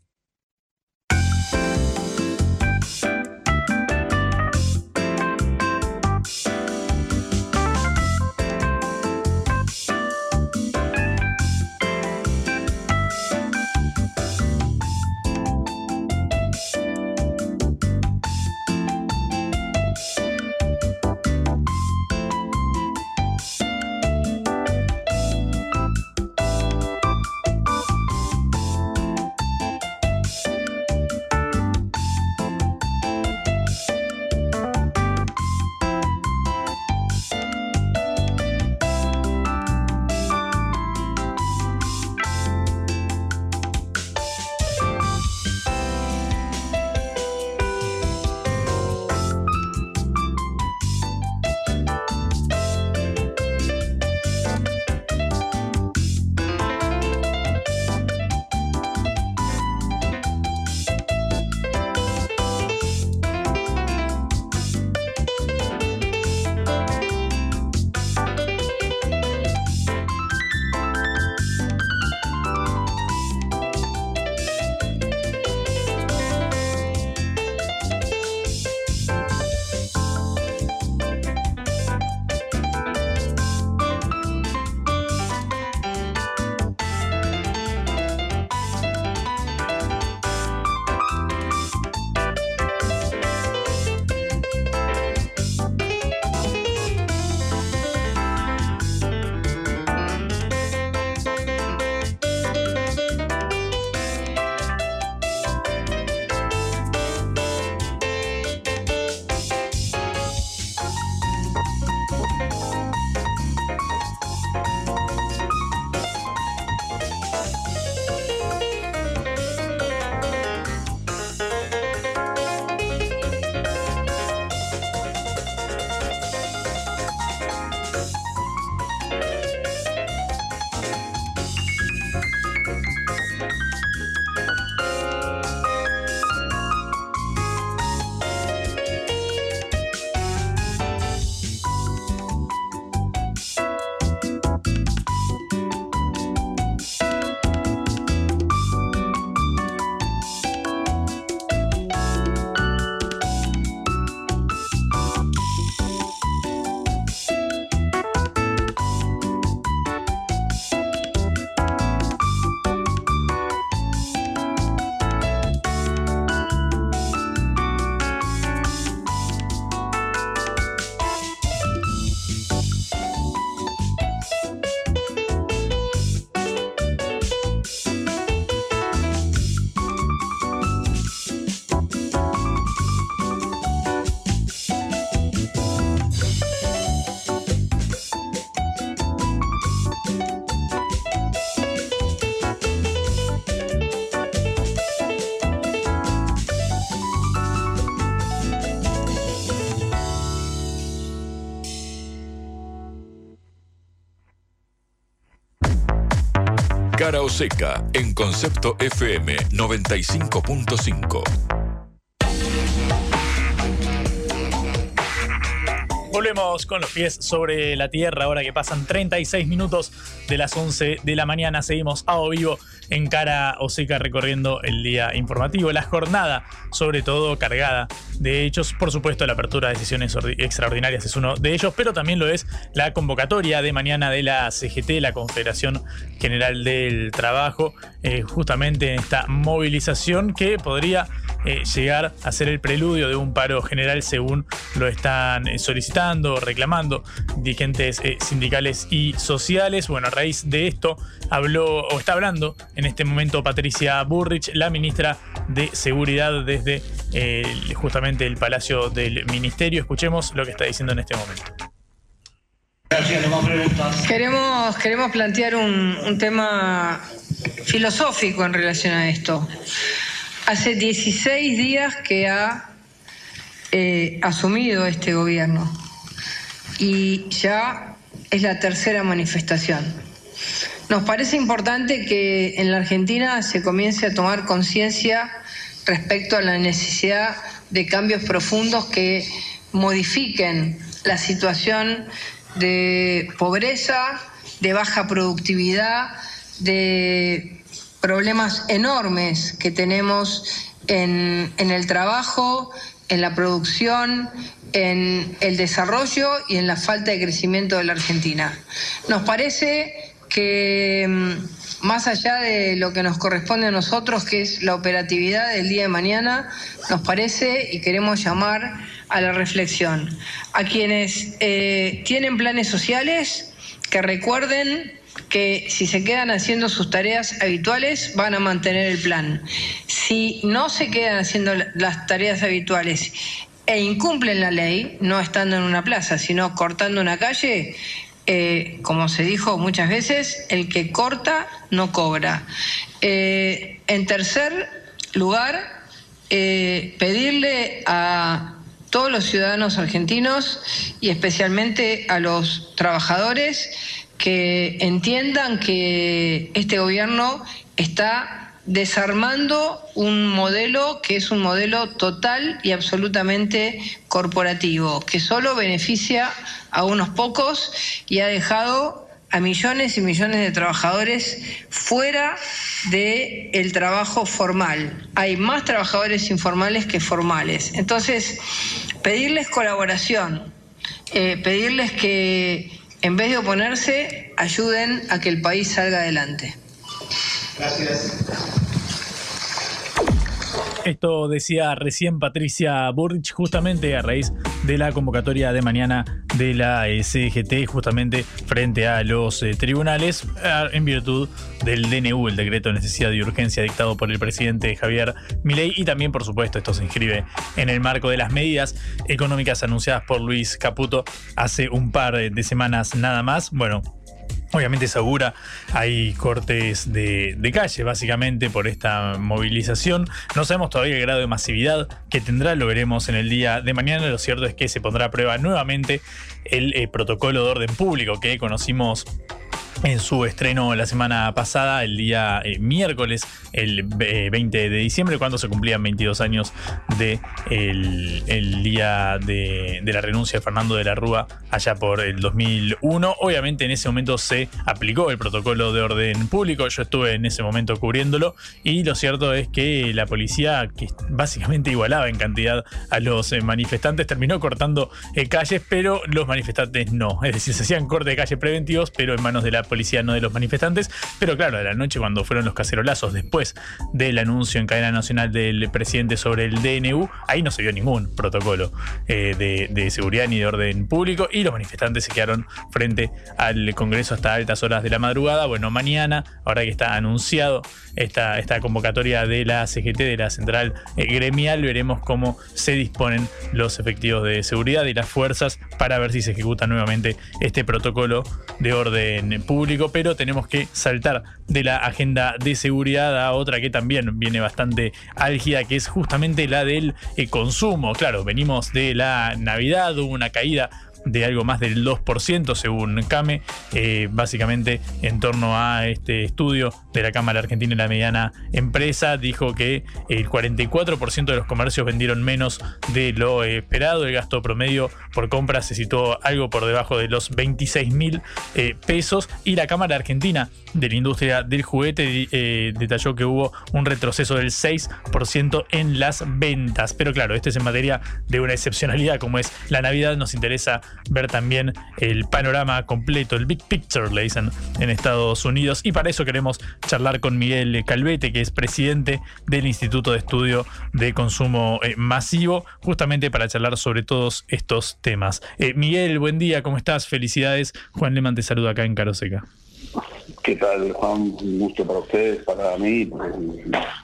Cara o Seca en Concepto FM 95.5. Volvemos con los pies sobre la tierra, ahora que pasan 36 minutos de las 11 de la mañana. Seguimos a o vivo en cara o seca recorriendo el día informativo, la jornada, sobre todo cargada de hechos. Por supuesto, la apertura de sesiones extraordinarias es uno de ellos, pero también lo es la convocatoria de mañana de la CGT, la Confederación General del Trabajo, eh, justamente en esta movilización que podría eh, llegar a ser el preludio de un paro general según lo están eh, solicitando, reclamando dirigentes eh, sindicales y sociales. Bueno, a raíz de esto habló o está hablando en este momento Patricia Burrich, la ministra de Seguridad desde justamente el Palacio del Ministerio. Escuchemos lo que está diciendo en este momento. Queremos, queremos plantear un, un tema filosófico en relación a esto. Hace 16 días que ha eh, asumido este gobierno y ya es la tercera manifestación. Nos parece importante que en la Argentina se comience a tomar conciencia respecto a la necesidad de cambios profundos que modifiquen la situación de pobreza, de baja productividad, de problemas enormes que tenemos en, el trabajo, en la producción, en el desarrollo y en la falta de crecimiento de la Argentina. Nos parece que mm, más allá de lo que nos corresponde a nosotros, que es la operatividad del día de mañana, nos parece y queremos llamar a la reflexión. A quienes eh, tienen planes sociales, que recuerden que si se quedan haciendo sus tareas habituales van a mantener el plan. Si no se quedan haciendo las tareas habituales e incumplen la ley, no estando en una plaza, sino cortando una calle, eh, como se dijo muchas veces, el que corta no cobra. Eh, en tercer lugar, eh, pedirle a todos los ciudadanos argentinos y especialmente a los trabajadores que entiendan que este gobierno está desarmando un modelo que es un modelo total y absolutamente corporativo, que solo beneficia a unos pocos y ha dejado a millones y millones de trabajadores fuera del el trabajo formal. Hay más trabajadores informales que formales. Entonces, pedirles colaboración, eh, pedirles que en vez de oponerse, ayuden a que el país salga adelante. Gracias. Esto decía recién Patricia Burrich, justamente a raíz de la convocatoria de mañana de la CGT, justamente frente a los eh, tribunales, en virtud del DNU, el decreto de necesidad y urgencia dictado por el presidente Javier Milei, y también, por supuesto, esto se inscribe en el marco de las medidas económicas anunciadas por Luis Caputo hace un par de semanas nada más. Bueno, Obviamente segura hay cortes de, calle básicamente por esta movilización. No sabemos todavía el grado de masividad que tendrá, lo veremos en el día de mañana. Lo cierto es que se pondrá a prueba nuevamente el eh, protocolo de orden público que conocimos en su estreno la semana pasada, el día eh, miércoles, el 20 eh, de diciembre, cuando se cumplían 22 años de el, día de, la renuncia de Fernando de la Rúa allá por el 2001. Obviamente en ese momento se aplicó el protocolo de orden público, yo estuve en ese momento cubriéndolo y lo cierto es que la policía, que básicamente igualaba en cantidad a los eh, manifestantes, terminó cortando calles, pero los manifestantes no. Es decir, se hacían cortes de calle preventivos, pero en manos de la policía, no de los manifestantes. Pero claro, de la noche cuando fueron los cacerolazos después del anuncio en cadena nacional del presidente sobre el DNU, ahí no se vio ningún protocolo eh, de, seguridad ni de orden público y los manifestantes se quedaron frente al Congreso hasta altas horas de la madrugada. Bueno, mañana, ahora que está anunciado esta, esta convocatoria de la CGT, de la central eh, gremial, veremos cómo se disponen los efectivos de seguridad y las fuerzas para ver si se ejecuta nuevamente este protocolo de orden público pero tenemos que saltar de la agenda de seguridad a otra que también viene bastante álgida, que es justamente la del eh, consumo. Claro, venimos de la Navidad, hubo una caída de algo más del 2% según CAME, eh, básicamente en torno a este estudio de la Cámara Argentina y la Mediana Empresa, dijo que el 44% de los comercios vendieron menos de lo esperado, el gasto promedio por compra se situó algo por debajo de los 26 mil eh, pesos y la Cámara Argentina de la Industria del Juguete eh, detalló que hubo un retroceso del 6% en las ventas. Pero claro, esto es en materia de una excepcionalidad como es la Navidad. Nos interesa ver también el panorama completo, el big picture, le dicen en Estados Unidos. Y para eso queremos charlar con Miguel Calvete, que es presidente del Instituto de Estudio de Consumo eh, Masivo, justamente para charlar sobre todos estos temas. Eh, Miguel, buen día, ¿cómo estás? Felicidades. Juan Leman te saluda acá en Caroseca. ¿Qué tal, Juan? Un gusto para ustedes, para mí,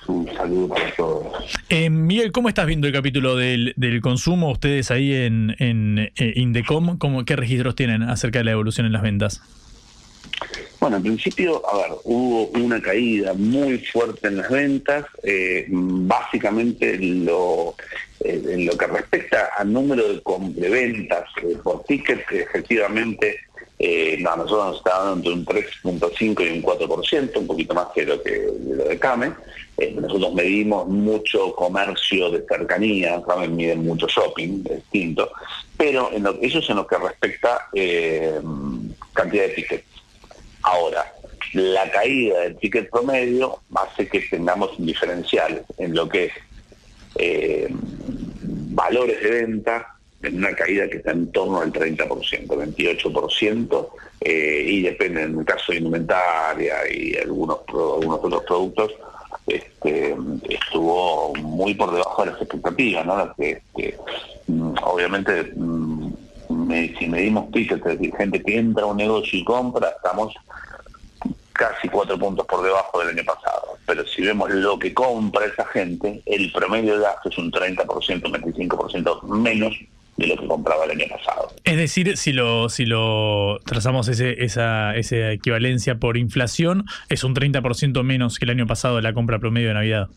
un saludo para todos. Eh, Miguel, ¿cómo estás viendo el capítulo del, consumo? Ustedes ahí en, en eh, Indecom, ¿cómo, ¿qué registros tienen acerca de la evolución en las ventas? Bueno, en principio, a ver, hubo una caída muy fuerte en las ventas, eh, básicamente lo, en lo que respecta al número de, ventas por ticket, efectivamente eh, no, nosotros nos está dando entre un 3.5 y un 4%, un poquito más que lo, que, lo de CAME. Eh, nosotros medimos mucho comercio de cercanía, CAME mide mucho shopping, distinto, pero en eso es en lo que respecta eh, cantidad de tickets. Ahora, la caída del ticket promedio hace que tengamos un diferencial en lo que es valores de venta en una caída que está en torno al 30%, 28%, eh, y depende en el caso de indumentaria y algunos, algunos otros productos, este, estuvo muy por debajo de las expectativas, ¿no? que, mm, obviamente mm, si medimos tickets, es decir, gente que entra a un negocio y compra, estamos casi cuatro puntos por debajo del año pasado. Pero si vemos lo que compra esa gente, el promedio de gasto es un 30%, 25% menos de lo que compraba el año pasado. Es decir, si lo, si lo trazamos ese, esa, esa equivalencia por inflación, es un 30% menos que el año pasado de la compra promedio de Navidad.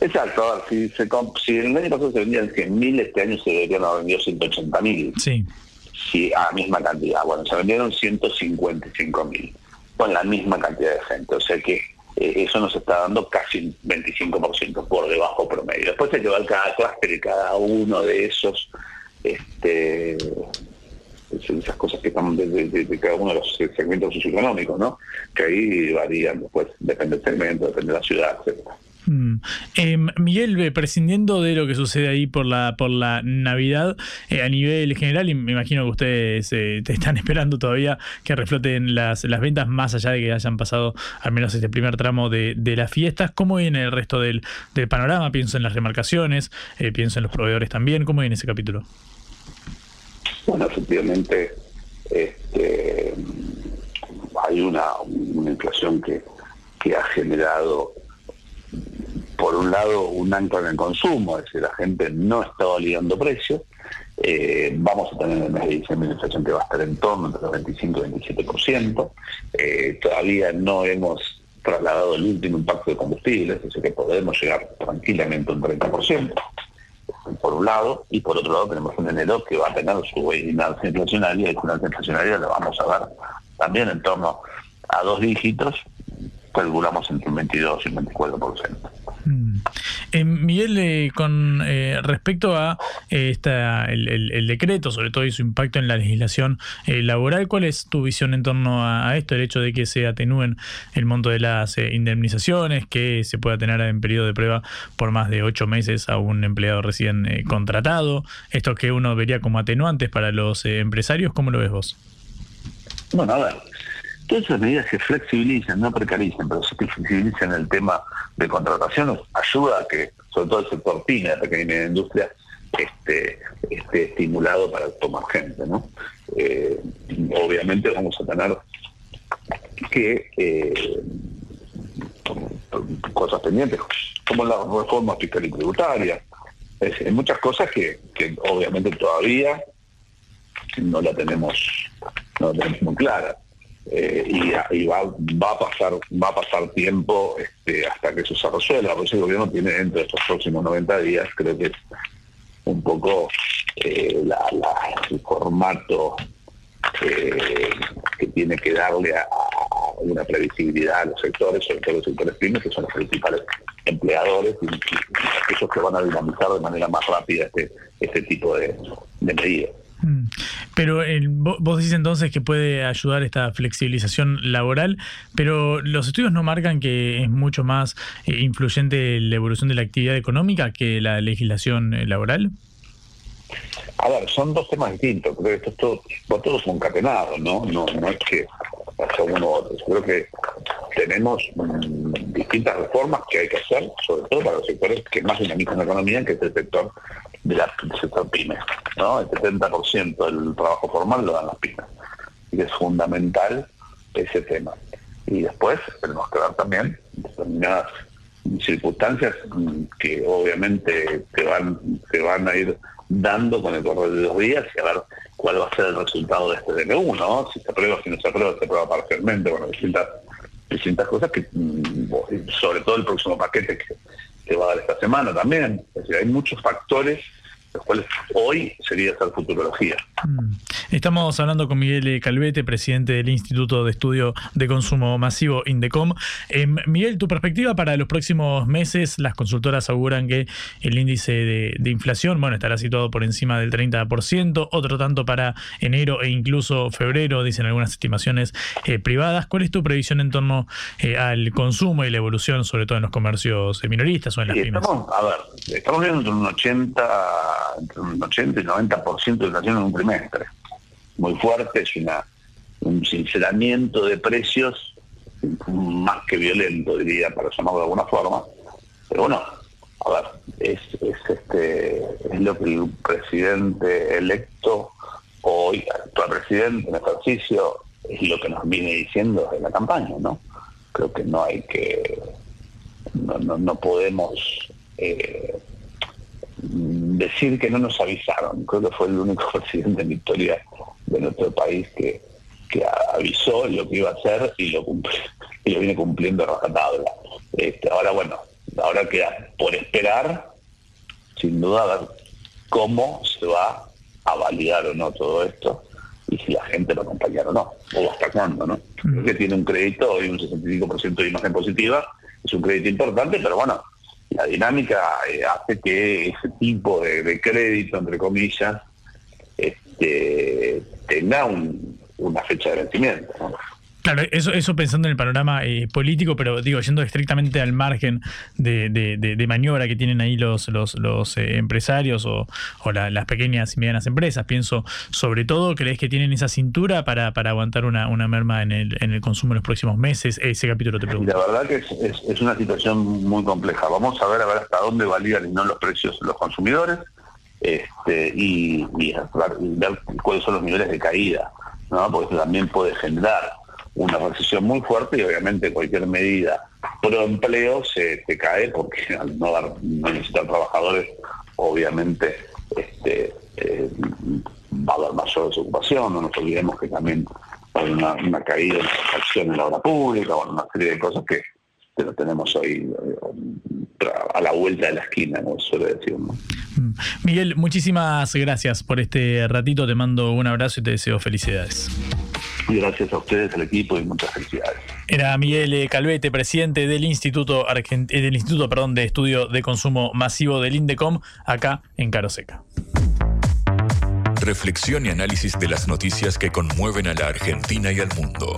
Exacto, a ver, si, se, si el año pasado se vendían 100.000, este año se deberían haber vendido 180.000. Sí. Sí, a la misma cantidad. Bueno, se vendieron 155.000 con la misma cantidad de gente. O sea que eh, eso nos está dando casi un 25% por debajo promedio. Después hay que ver cada clúster y cada uno de esos este, esas cosas que están de, cada uno de los segmentos socioeconómicos, ¿no? Que ahí varían después, depende del segmento, depende de la ciudad, etcétera. Mm. Em, Miguel, eh, prescindiendo de lo que sucede ahí por la por la Navidad, eh, a nivel general, y me imagino que ustedes eh, te están esperando todavía que refloten las, las ventas, más allá de que hayan pasado al menos este primer tramo de, de las fiestas, ¿cómo viene el resto del, del panorama? Pienso en las remarcaciones, pienso en los proveedores también, ¿cómo viene ese capítulo? Bueno, efectivamente, este, hay una, inflación que, que ha generado, por un lado, un ancla en el consumo, es decir, la gente no está validando precios. Eh, vamos a tener en el mes de diciembre una inflación que va a estar en torno entre los 25 y 27%. Eh, todavía no hemos trasladado el último impacto de combustibles, es decir, que podemos llegar tranquilamente a un 30% por un lado, y por otro lado tenemos un enero que va a tener su alza inflacionaria, y con alza inflacionaria la vamos a ver también en torno a dos dígitos, calculamos entre un 22 y un 24%. Mm. Eh, Miguel, eh, con eh, respecto a esta, el, decreto, sobre todo y su impacto en la legislación laboral, ¿cuál es tu visión en torno a, esto, el hecho de que se atenúen el monto de las indemnizaciones, que se pueda tener en periodo de prueba por más de ocho meses a un empleado recién contratado, esto que uno vería como atenuantes para los empresarios, ¿cómo lo ves vos? Bueno, a ver, Todas esas medidas se flexibilizan, no precaricen, pero se flexibilizan el tema de contratación, ayuda a que, sobre todo el sector pyme, la pequeña industria, esté, esté estimulado para tomar gente. ¿no? Eh, obviamente vamos a tener que eh, cosas pendientes, como la reforma fiscal y tributaria. hay muchas cosas que, que obviamente todavía no la tenemos, no la tenemos muy clara. Eh, y, va, a pasar va a pasar tiempo este, hasta que eso se resuelva. Por eso el gobierno tiene dentro de estos próximos 90 días, creo que un poco eh, el formato eh, que tiene que darle a, una previsibilidad a los sectores, sobre todo los sectores pymes, que son los principales empleadores y, aquellos que van a dinamizar de manera más rápida este, este tipo de medidas. Mm. Pero el, vos decís entonces que puede ayudar esta flexibilización laboral, pero los estudios no marcan que es mucho más eh, influyente la evolución de la actividad económica que la legislación eh, laboral. A ver, son dos temas distintos, creo que esto es todo, concatenado, ¿no? ¿no? No es que haya uno. Creo que tenemos mm, distintas reformas que hay que hacer, sobre todo para los sectores que más dinamizan la economía, que es el sector de la, del sector pyme. ¿no? El 70% del trabajo formal lo dan las pymes. Y es fundamental ese tema. Y después tenemos que ver también determinadas circunstancias mm, que obviamente se van, se van a ir dando con el correr de los días y a ver cuál va a ser el resultado de este DNU, ¿no? Si se aprueba, si no se aprueba, se aprueba parcialmente, bueno, distintas, distintas cosas que, mm, sobre todo el próximo paquete que, que va a dar esta semana también. Es decir, hay muchos factores los cuales hoy sería hacer futurología. Mm. Estamos hablando con Miguel Calvete, presidente del Instituto de Estudio de Consumo Masivo, INDECOM. Eh, Miguel, tu perspectiva para los próximos meses, las consultoras auguran que el índice de, inflación, bueno, estará situado por encima del 30%, otro tanto para enero e incluso febrero, dicen algunas estimaciones eh, privadas. ¿Cuál es tu previsión en torno eh, al consumo y la evolución, sobre todo en los comercios minoristas o en las pymes? a ver, estamos viendo entre un 80 entre un 80 y 90% de inflación en un trimestre. Muy fuerte, es una un sinceramiento de precios más que violento, diría, para llamarlo de alguna forma. Pero bueno, a ver, es, este, es lo que el presidente electo, hoy actual presidente en ejercicio, es lo que nos viene diciendo en la campaña, ¿no? Creo que no hay que, no, no, no podemos eh, decir que no nos avisaron. Creo que fue el único presidente en la historia de nuestro país que, que avisó lo que iba a hacer y lo cumplió, y lo viene cumpliendo a rajatabla. Este, ahora bueno, ahora queda por esperar, sin duda, a ver cómo se va a validar o no todo esto y si la gente lo acompaña o no, o hasta cuándo, ¿no? Creo que tiene un crédito hoy un 65% de imagen positiva, es un crédito importante, pero bueno, la dinámica eh, hace que ese tipo de, crédito, entre comillas, este, tenga una fecha de vencimiento. Claro, eso, eso pensando en el panorama eh, político, pero digo, yendo estrictamente al margen de, maniobra que tienen ahí los, los, los eh, empresarios o, las pequeñas y medianas empresas, pienso sobre todo, ¿crees que tienen esa cintura para, para aguantar una, una merma en el, en el consumo en los próximos meses? Ese capítulo te pregunto. La verdad que es, es, una situación muy compleja. Vamos a ver a ver hasta dónde validan y no los precios los consumidores este, y, y ver cuáles son los niveles de caída, ¿no? porque eso también puede generar una recesión muy fuerte y obviamente cualquier medida pro empleo se, cae porque al no, dar, necesitar trabajadores, obviamente este, eh, va a haber mayor desocupación, no nos olvidemos que también hay una, caída en la acción en la obra pública, bueno, una serie de cosas que, lo tenemos hoy eh, a la vuelta de la esquina, como suele decir. Mm. Miguel, muchísimas gracias por este ratito, te mando un abrazo y te deseo felicidades. Gracias a ustedes, al equipo y muchas felicidades. Era Miguel Calvete, presidente del Instituto, eh, del Instituto perdón, de Estudio de Consumo Masivo del INDECOM, acá en Caroseca. Reflexión y análisis de las noticias que conmueven a la Argentina y al mundo.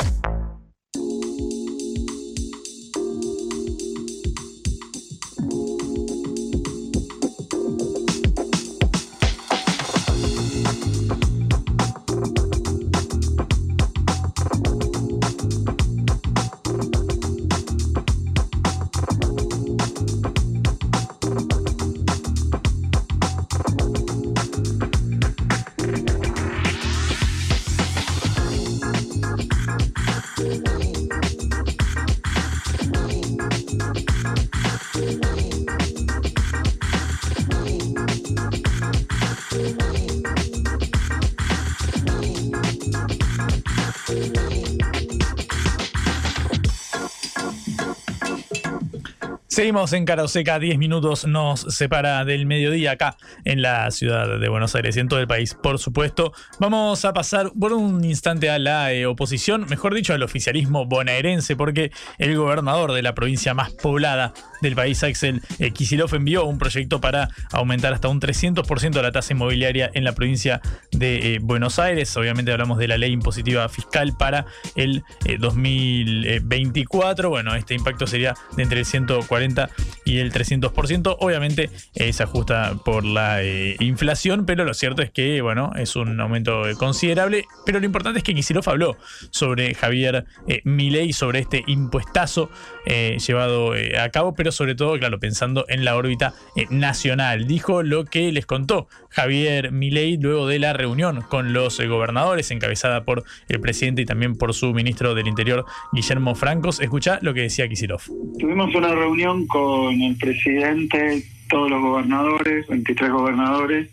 Seguimos en Seca, 10 minutos nos separa del mediodía acá en la ciudad de Buenos Aires y en todo el país, por supuesto. Vamos a pasar por un instante a la eh, oposición, mejor dicho, al oficialismo bonaerense, porque el gobernador de la provincia más poblada del país, Axel eh, envió un proyecto para aumentar hasta un 300% la tasa inmobiliaria en la provincia de eh, Buenos Aires. Obviamente hablamos de la ley impositiva fiscal para el 2024. Eh, bueno, este impacto sería de entre el 140 y el 300%. Obviamente eh, se ajusta por la inflación, pero lo cierto es que, bueno, es un aumento considerable. Pero lo importante es que Kicillof habló sobre Javier Milei, sobre este impuestazo llevado a cabo, pero sobre todo, claro, pensando en la órbita eh, nacional. Dijo lo que les contó Javier Milei luego de la reunión con los eh, gobernadores, encabezada por el presidente y también por su ministro del Interior, Guillermo Francos. Escucha lo que decía Kisilov. Tuvimos una reunión con el presidente, todos los gobernadores, 23 gobernadores,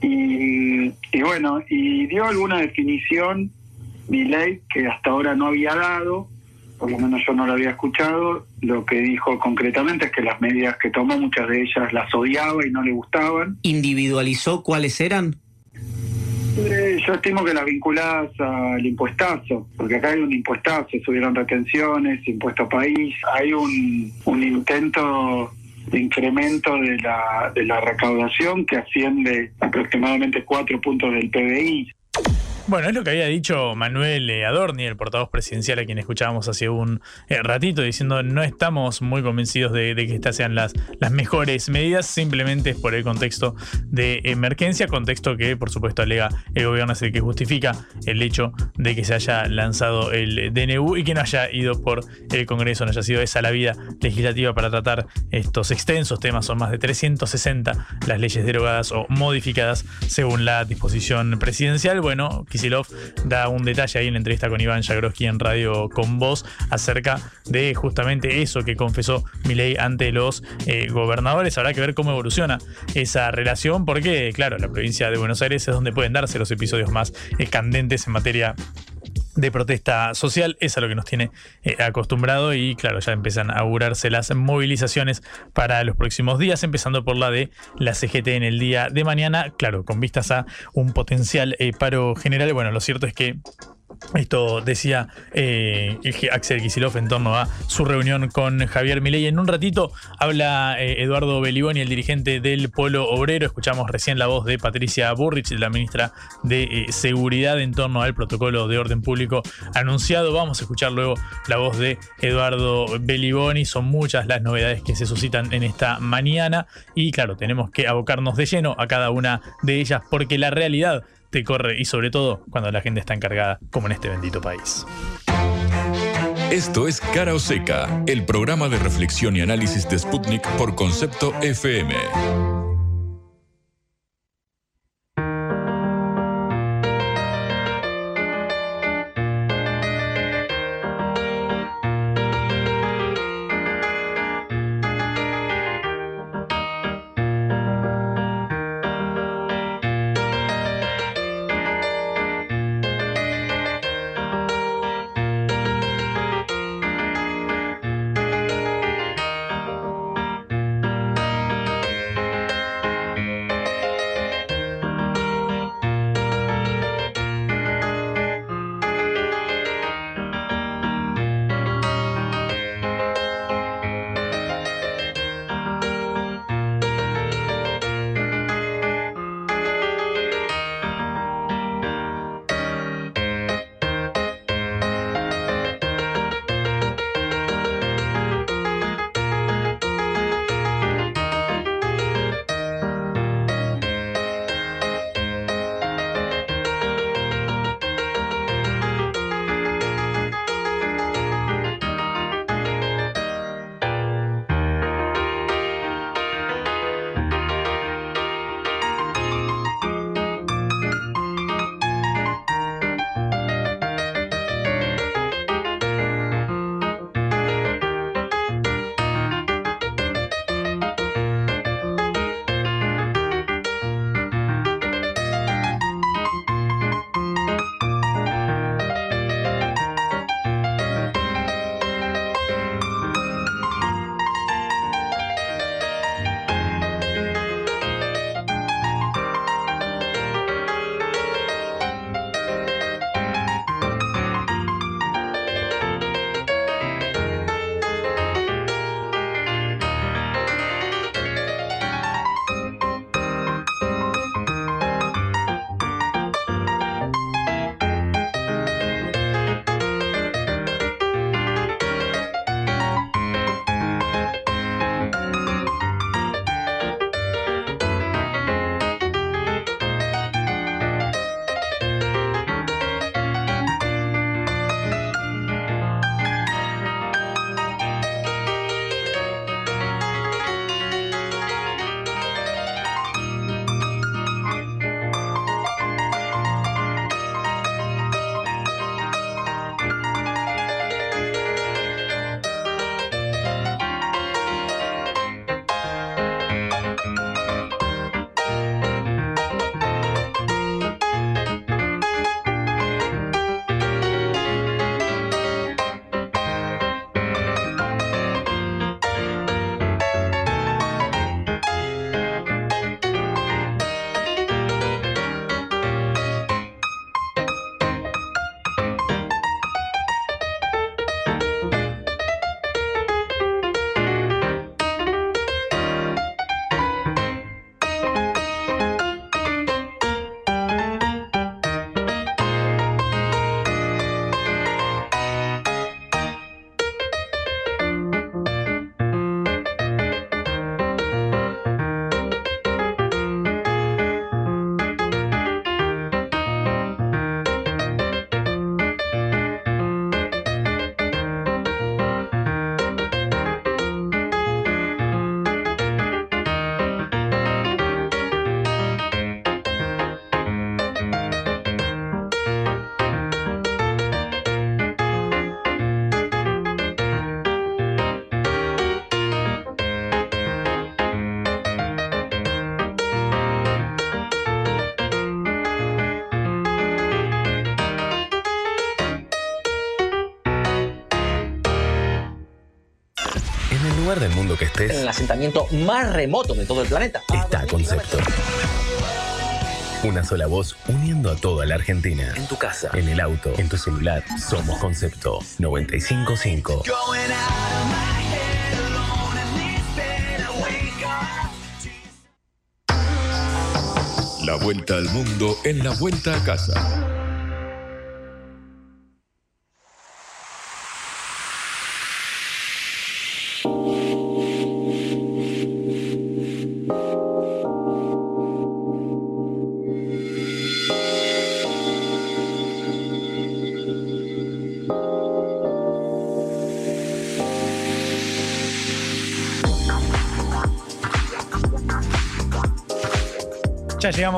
y, y bueno, y dio alguna definición Milei que hasta ahora no había dado por lo menos yo no lo había escuchado, lo que dijo concretamente es que las medidas que tomó, muchas de ellas las odiaba y no le gustaban. ¿Individualizó cuáles eran? Eh, yo estimo que las vinculadas al impuestazo, porque acá hay un impuestazo, subieron retenciones, impuesto país, hay un, un intento de incremento de la, de la recaudación que asciende aproximadamente cuatro puntos del PBI. Bueno, es lo que había dicho Manuel eh, Adorni, el portavoz presidencial a quien escuchábamos hace un eh, ratito, diciendo no estamos muy convencidos de, que estas sean las, las mejores medidas, simplemente es por el contexto de emergencia, contexto que por supuesto alega el gobierno es el que justifica el hecho de que se haya lanzado el DNU y que no haya ido por el Congreso, no haya sido esa la vida legislativa para tratar estos extensos temas, son más de 360 las leyes derogadas o modificadas según la disposición presidencial. Bueno, Kisilov da un detalle ahí en la entrevista con Iván Jagroski en Radio Con Voz acerca de justamente eso que confesó Milei ante los eh, gobernadores. Habrá que ver cómo evoluciona esa relación, porque, claro, la provincia de Buenos Aires es donde pueden darse los episodios más candentes en materia de protesta social, es a lo que nos tiene eh, acostumbrado y claro, ya empiezan a augurarse las movilizaciones para los próximos días, empezando por la de la CGT en el día de mañana, claro, con vistas a un potencial eh, paro general. Bueno, lo cierto es que esto decía eh, Axel Kisilov en torno a su reunión con Javier Milei. En un ratito habla eh, Eduardo Beliboni, el dirigente del Polo Obrero. Escuchamos recién la voz de Patricia Burrich, la ministra de eh, Seguridad, en torno al protocolo de orden público anunciado. Vamos a escuchar luego la voz de Eduardo Beliboni. Son muchas las novedades que se suscitan en esta mañana y claro, tenemos que abocarnos de lleno a cada una de ellas porque la realidad te corre y sobre todo cuando la gente está encargada, como en este bendito país. Esto es Cara o Seca, el programa de reflexión y análisis de Sputnik por concepto FM. Mundo que estés. En el asentamiento más remoto de todo el planeta. Está Concepto. Una sola voz uniendo a toda la Argentina. En tu casa, en el auto, en tu celular. Somos Concepto 955. La vuelta al mundo en la vuelta a casa.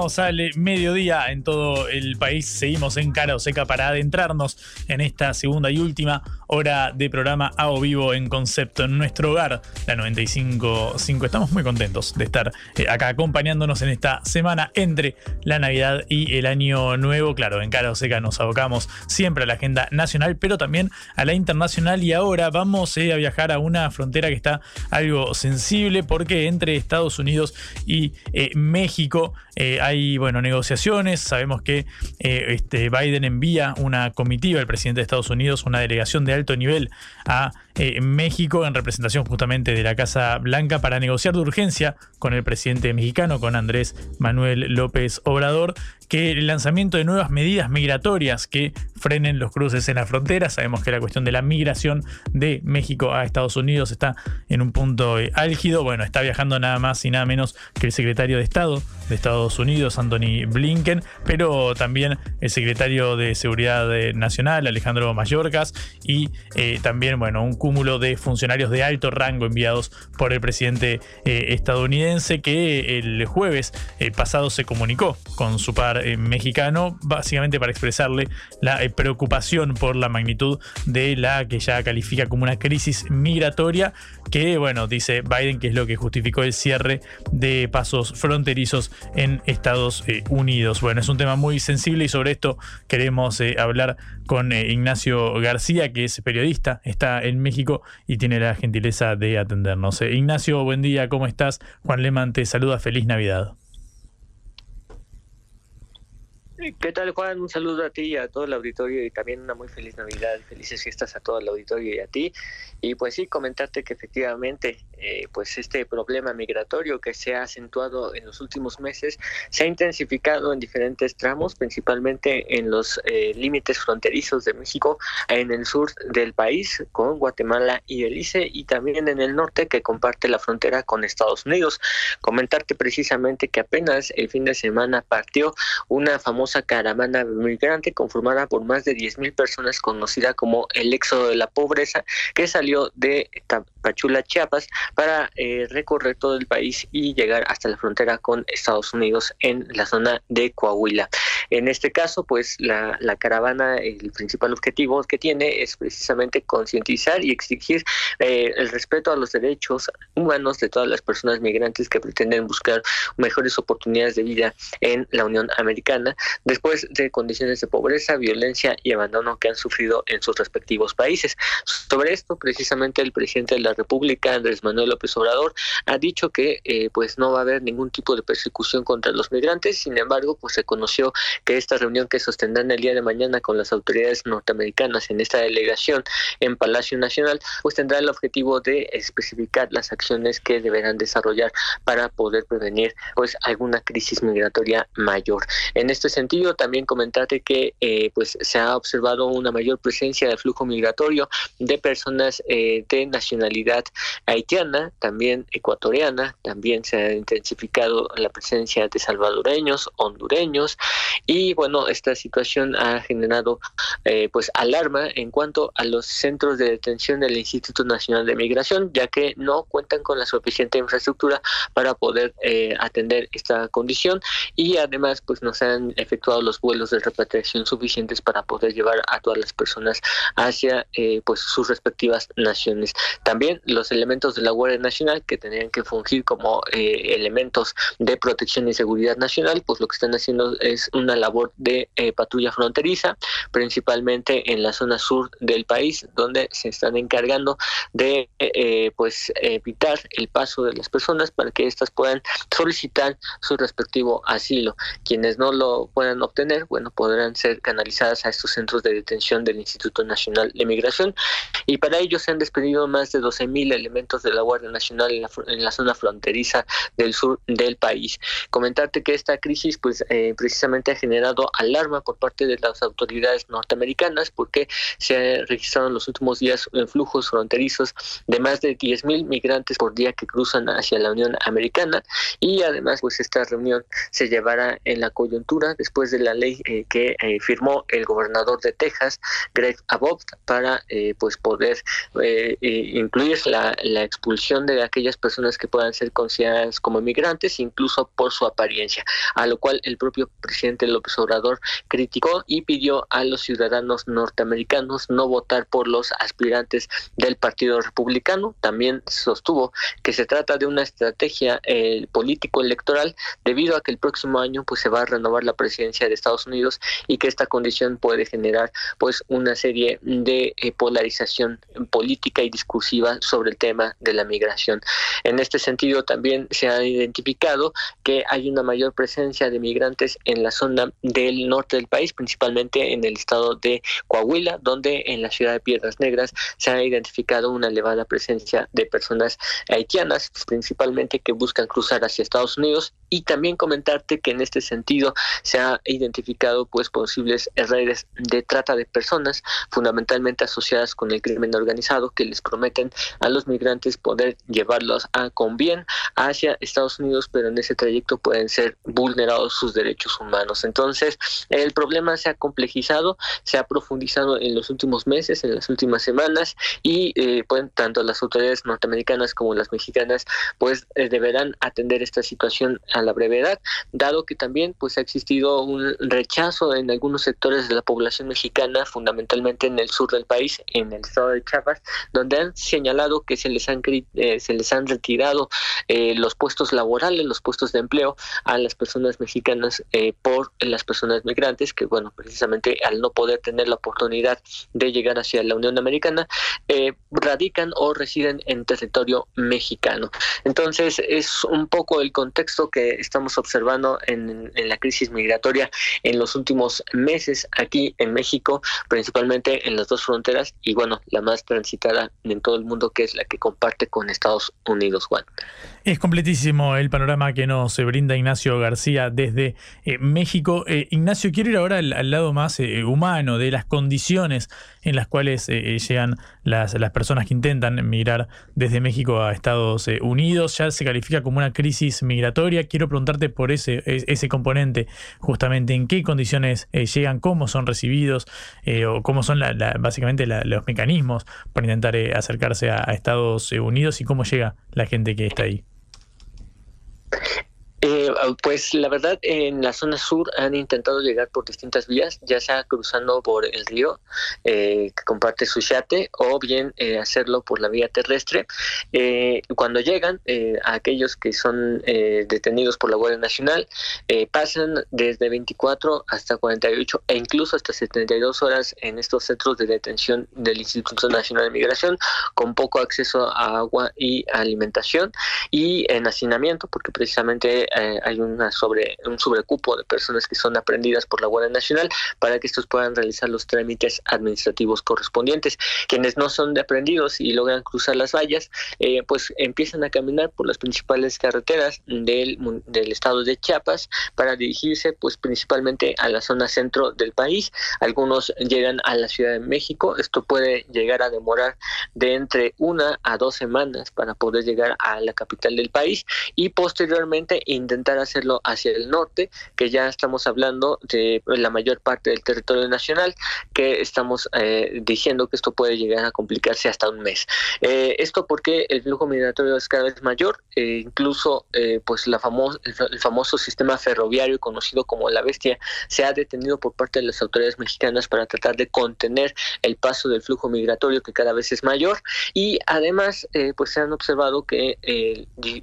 Llegamos al mediodía en todo el país. Seguimos en cara o seca para adentrarnos en esta segunda y última hora de programa Hago Vivo en concepto en nuestro hogar, la 95.5. Estamos muy contentos de estar eh, acá acompañándonos en esta semana entre la Navidad y el Año Nuevo. Claro, en cara o seca nos abocamos siempre a la agenda nacional, pero también a la internacional. Y ahora vamos eh, a viajar a una frontera que está algo sensible porque entre Estados Unidos y eh, México hay bueno, negociaciones, sabemos que este Biden envía una comitiva, el presidente de Estados Unidos, una delegación de alto nivel a eh, México en representación justamente de la Casa Blanca para negociar de urgencia con el presidente mexicano, con Andrés Manuel López Obrador, que el lanzamiento de nuevas medidas migratorias que frenen los cruces en la frontera. Sabemos que la cuestión de la migración de México a Estados Unidos está en un punto álgido. Bueno, está viajando nada más y nada menos que el secretario de Estado de Estados Unidos, Anthony Blinken, pero también el secretario de Seguridad Nacional, Alejandro Mayorkas, y eh, también, bueno, un cúmulo de funcionarios de alto rango enviados por el presidente eh, estadounidense que el jueves eh, pasado se comunicó con su par mexicano, básicamente para expresarle la preocupación por la magnitud de la que ya califica como una crisis migratoria, que, bueno, dice Biden que es lo que justificó el cierre de pasos fronterizos en Estados eh, Unidos. Bueno, es un tema muy sensible y sobre esto queremos eh, hablar con eh, Ignacio García, que es periodista, está en México y tiene la gentileza de atendernos. Ignacio, buen día, ¿cómo estás? Juan Leman te saluda, feliz Navidad. ¿Qué tal, Juan? Un saludo a ti y a todo el auditorio y también una muy feliz Navidad, felices fiestas a todo el auditorio y a ti. Y pues sí, comentarte que efectivamente, eh, pues este problema migratorio que se ha acentuado en los últimos meses se ha intensificado en diferentes tramos, principalmente en los eh, límites fronterizos de México, en el sur del país con Guatemala y Belice y también en el norte que comparte la frontera con Estados Unidos. Comentarte precisamente que apenas el fin de semana partió una famosa caravana migrante conformada por más de 10.000 personas conocida como el éxodo de la pobreza que salió de Tapachula, Chiapas para eh, recorrer todo el país y llegar hasta la frontera con Estados Unidos en la zona de Coahuila. En este caso, pues la, la caravana, el principal objetivo que tiene es precisamente concientizar y exigir eh, el respeto a los derechos humanos de todas las personas migrantes que pretenden buscar mejores oportunidades de vida en la Unión Americana, después de condiciones de pobreza, violencia y abandono que han sufrido en sus respectivos países. Sobre esto, precisamente el presidente de la República, Andrés Manuel López Obrador, ha dicho que eh, pues no va a haber ningún tipo de persecución contra los migrantes, sin embargo, pues se conoció que esta reunión que sostendrán el día de mañana con las autoridades norteamericanas en esta delegación en Palacio Nacional, pues tendrá el objetivo de especificar las acciones que deberán desarrollar para poder prevenir pues alguna crisis migratoria mayor. En este sentido, también comentarte que eh, pues se ha observado una mayor presencia de flujo migratorio de personas eh, de nacionalidad haitiana, también ecuatoriana, también se ha intensificado la presencia de salvadoreños, hondureños y bueno, esta situación ha generado eh, pues alarma en cuanto a los centros de detención del Instituto Nacional de Migración, ya que no cuentan con la suficiente infraestructura para poder atender esta condición y además pues nos han efectuado los vuelos de repatriación suficientes para poder llevar a todas las personas hacia eh, pues sus respectivas naciones. También los elementos de la Guardia Nacional que tenían que fungir como eh, elementos de protección y seguridad nacional, pues lo que están haciendo es una labor de patrulla fronteriza, principalmente en la zona sur del país, donde se están encargando de pues evitar el paso de las personas para que éstas puedan solicitar su respectivo asilo. Quienes no lo puedan obtener, bueno, podrán ser canalizadas a estos centros de detención del Instituto Nacional de Migración y para ello se han despedido más de 12.000 elementos de la Guardia Nacional en la, en la, zona fronteriza del sur del país. Comentarte que esta crisis pues eh, precisamente ha generado alarma por parte de las autoridades norteamericanas porque se han registrado en los últimos días flujos fronterizos de más de 10.000 migrantes por día que cruzan hacia la Unión Americana y además pues esta reunión se llevará en la coyuntura después de la ley eh, que eh, firmó el gobernador de Texas, Greg Abbott, para eh, pues poder incluir la, la, expulsión de aquellas personas que puedan ser consideradas como migrantes, incluso por su apariencia, a lo cual el propio presidente López Obrador criticó y pidió a los ciudadanos norteamericanos no votar por los aspirantes del Partido Republicano. También sostuvo que se trata de una estrategia político electoral debido a que el próximo año pues se va a renovar la presidencia de Estados Unidos y que esta condición puede generar pues una serie de eh, polarización política y discursiva sobre el tema de la migración. En este sentido también se ha identificado que hay una mayor presencia de migrantes en la zona del norte del país, principalmente en el estado de Coahuila, donde en la ciudad de Piedras Negras se ha identificado una elevada presencia de personas haitianas, principalmente que buscan cruzar hacia Estados Unidos y también comentarte que en este sentido se ha identificado pues posibles redes de trata de personas fundamentalmente asociadas con el crimen organizado que les prometen a los migrantes poder llevarlos a con bien hacia Estados Unidos pero en ese trayecto pueden ser vulnerados sus derechos humanos. Entonces el problema se ha complejizado se ha profundizado en los últimos meses en las últimas semanas y eh, pues, tanto las autoridades norteamericanas como las mexicanas pues eh, deberán atender esta situación la brevedad, dado que también pues ha existido un rechazo en algunos sectores de la población mexicana, fundamentalmente en el sur del país, en el estado de Chiapas, donde han señalado que se les han eh, se les han retirado eh, los puestos laborales, los puestos de empleo a las personas mexicanas eh, por las personas migrantes que bueno precisamente al no poder tener la oportunidad de llegar hacia la Unión Americana radican o residen en territorio mexicano. Entonces es un poco el contexto que estamos observando en, la crisis migratoria en los últimos meses aquí en México, principalmente en las dos fronteras y bueno, la más transitada en todo el mundo que es la que comparte con Estados Unidos, Juan. Es completísimo el panorama que nos brinda Ignacio García desde eh, México. Eh, Ignacio, quiero ir ahora al, lado más eh, humano de las condiciones en las cuales llegan las, las, personas que intentan migrar desde México a Estados Unidos. Ya se califica como una crisis migratoria. Quiero preguntarte por ese, ese componente, justamente en qué condiciones eh, llegan, cómo son recibidos eh, o cómo son básicamente los mecanismos para intentar eh, acercarse a Estados Unidos y cómo llega la gente que está ahí. Eh, pues la verdad, en la zona sur han intentado llegar por distintas vías, ya sea cruzando por el río eh, que comparte su yate o bien eh, hacerlo por la vía terrestre. cuando llegan, a aquellos que son detenidos por la Guardia Nacional, pasan desde 24 hasta 48 e incluso hasta 72 horas en estos centros de detención del Instituto Nacional de Migración con poco acceso a agua y alimentación y en hacinamiento, porque precisamente eh, hay una sobre un sobrecupo de personas que son aprendidas por la Guardia Nacional para que estos puedan realizar los trámites administrativos correspondientes. Quienes no son de aprendidos y logran cruzar las vallas, eh, pues empiezan a caminar por las principales carreteras del, del estado de Chiapas para dirigirse pues principalmente a la zona centro del país. Algunos llegan a la Ciudad de México. Esto puede llegar a demorar de entre una a dos semanas para poder llegar a la capital del país y posteriormente intentar hacerlo hacia el norte, que ya estamos hablando de la mayor parte del territorio nacional, que estamos eh, diciendo que esto puede llegar a complicarse hasta un mes. Eh, esto porque el flujo migratorio es cada vez mayor, e incluso eh, pues la famoso, el, famoso sistema ferroviario conocido como la bestia se ha detenido por parte de las autoridades mexicanas para tratar de contener el paso del flujo migratorio que cada vez es mayor y además pues se han observado que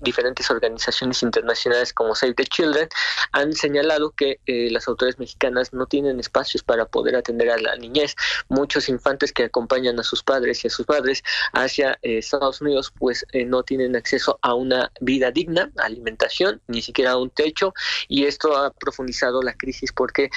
diferentes organizaciones internacionales como Save the Children han señalado que eh, las autoridades mexicanas no tienen espacios para poder atender a la niñez. Muchos infantes que acompañan a sus padres y a sus padres hacia eh, Estados Unidos pues eh, no tienen acceso a una vida digna, alimentación, ni siquiera a un techo y esto ha profundizado la crisis porque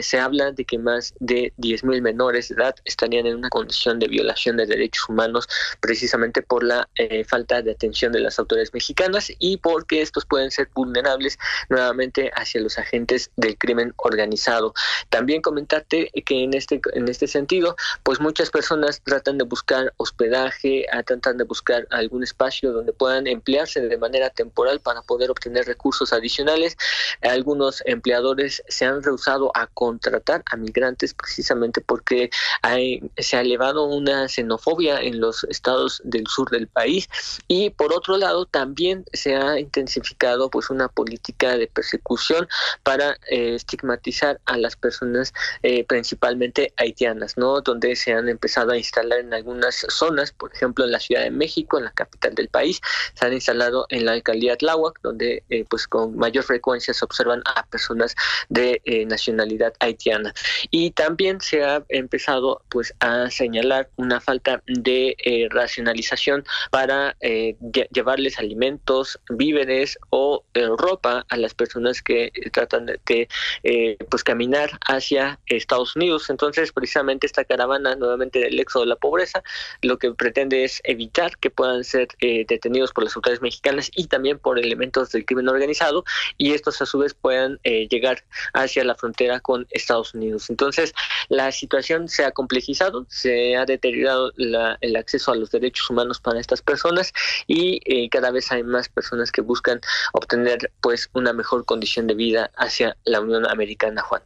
se habla de que más de 10.000 menores de edad estarían en una condición de violación de derechos humanos precisamente por la falta de atención de las autoridades mexicanas y porque estos pueden ser vulnerables nuevamente hacia los agentes del crimen organizado. También comentarte que en este en este sentido, pues muchas personas tratan de buscar hospedaje, tratan de buscar algún espacio donde puedan emplearse de manera temporal para poder obtener recursos adicionales. Algunos empleadores se han rehusado a contratar a migrantes precisamente porque se ha elevado una xenofobia en los estados del sur del país y por otro lado también se ha intensificado pues una política de persecución para eh, estigmatizar a las personas eh, principalmente haitianas, ¿no? Donde se han empezado a instalar en algunas zonas, por ejemplo en la Ciudad de México, en la capital del país, se han instalado en la alcaldía Tláhuac, donde eh, pues con mayor frecuencia se observan a personas de nacionalidad haitiana. Y también se ha empezado pues a señalar una falta de racionalización para llevarles alimentos, víveres o ropa a las personas que tratan de, eh, pues caminar hacia Estados Unidos. Entonces, precisamente esta caravana nuevamente del éxodo de la pobreza, lo que pretende es evitar que puedan ser eh, detenidos por las autoridades mexicanas y también por elementos del crimen organizado y estos a su vez puedan eh, llegar hacia la frontera con Estados Unidos. Entonces, la situación se ha complejizado, se ha deteriorado el acceso a los derechos humanos para estas personas y cada vez hay más personas que buscan obtener pues una mejor condición de vida hacia la Unión Americana, Juan.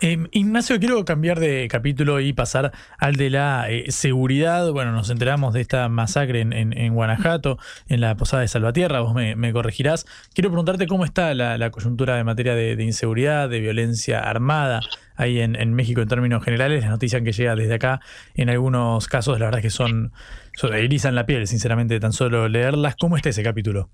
Em, Ignacio, quiero cambiar de capítulo y pasar al de la eh, seguridad. Bueno, nos enteramos de esta masacre en, Guanajuato, en la posada de Salvatierra, vos me, corregirás. Quiero preguntarte cómo está la, coyuntura de materia de, inseguridad, de violencia armada ahí en, México en términos generales. La noticia que llega desde acá, en algunos casos, la verdad es que son, son erizan la piel, sinceramente, tan solo leerlas. ¿Cómo está ese capítulo?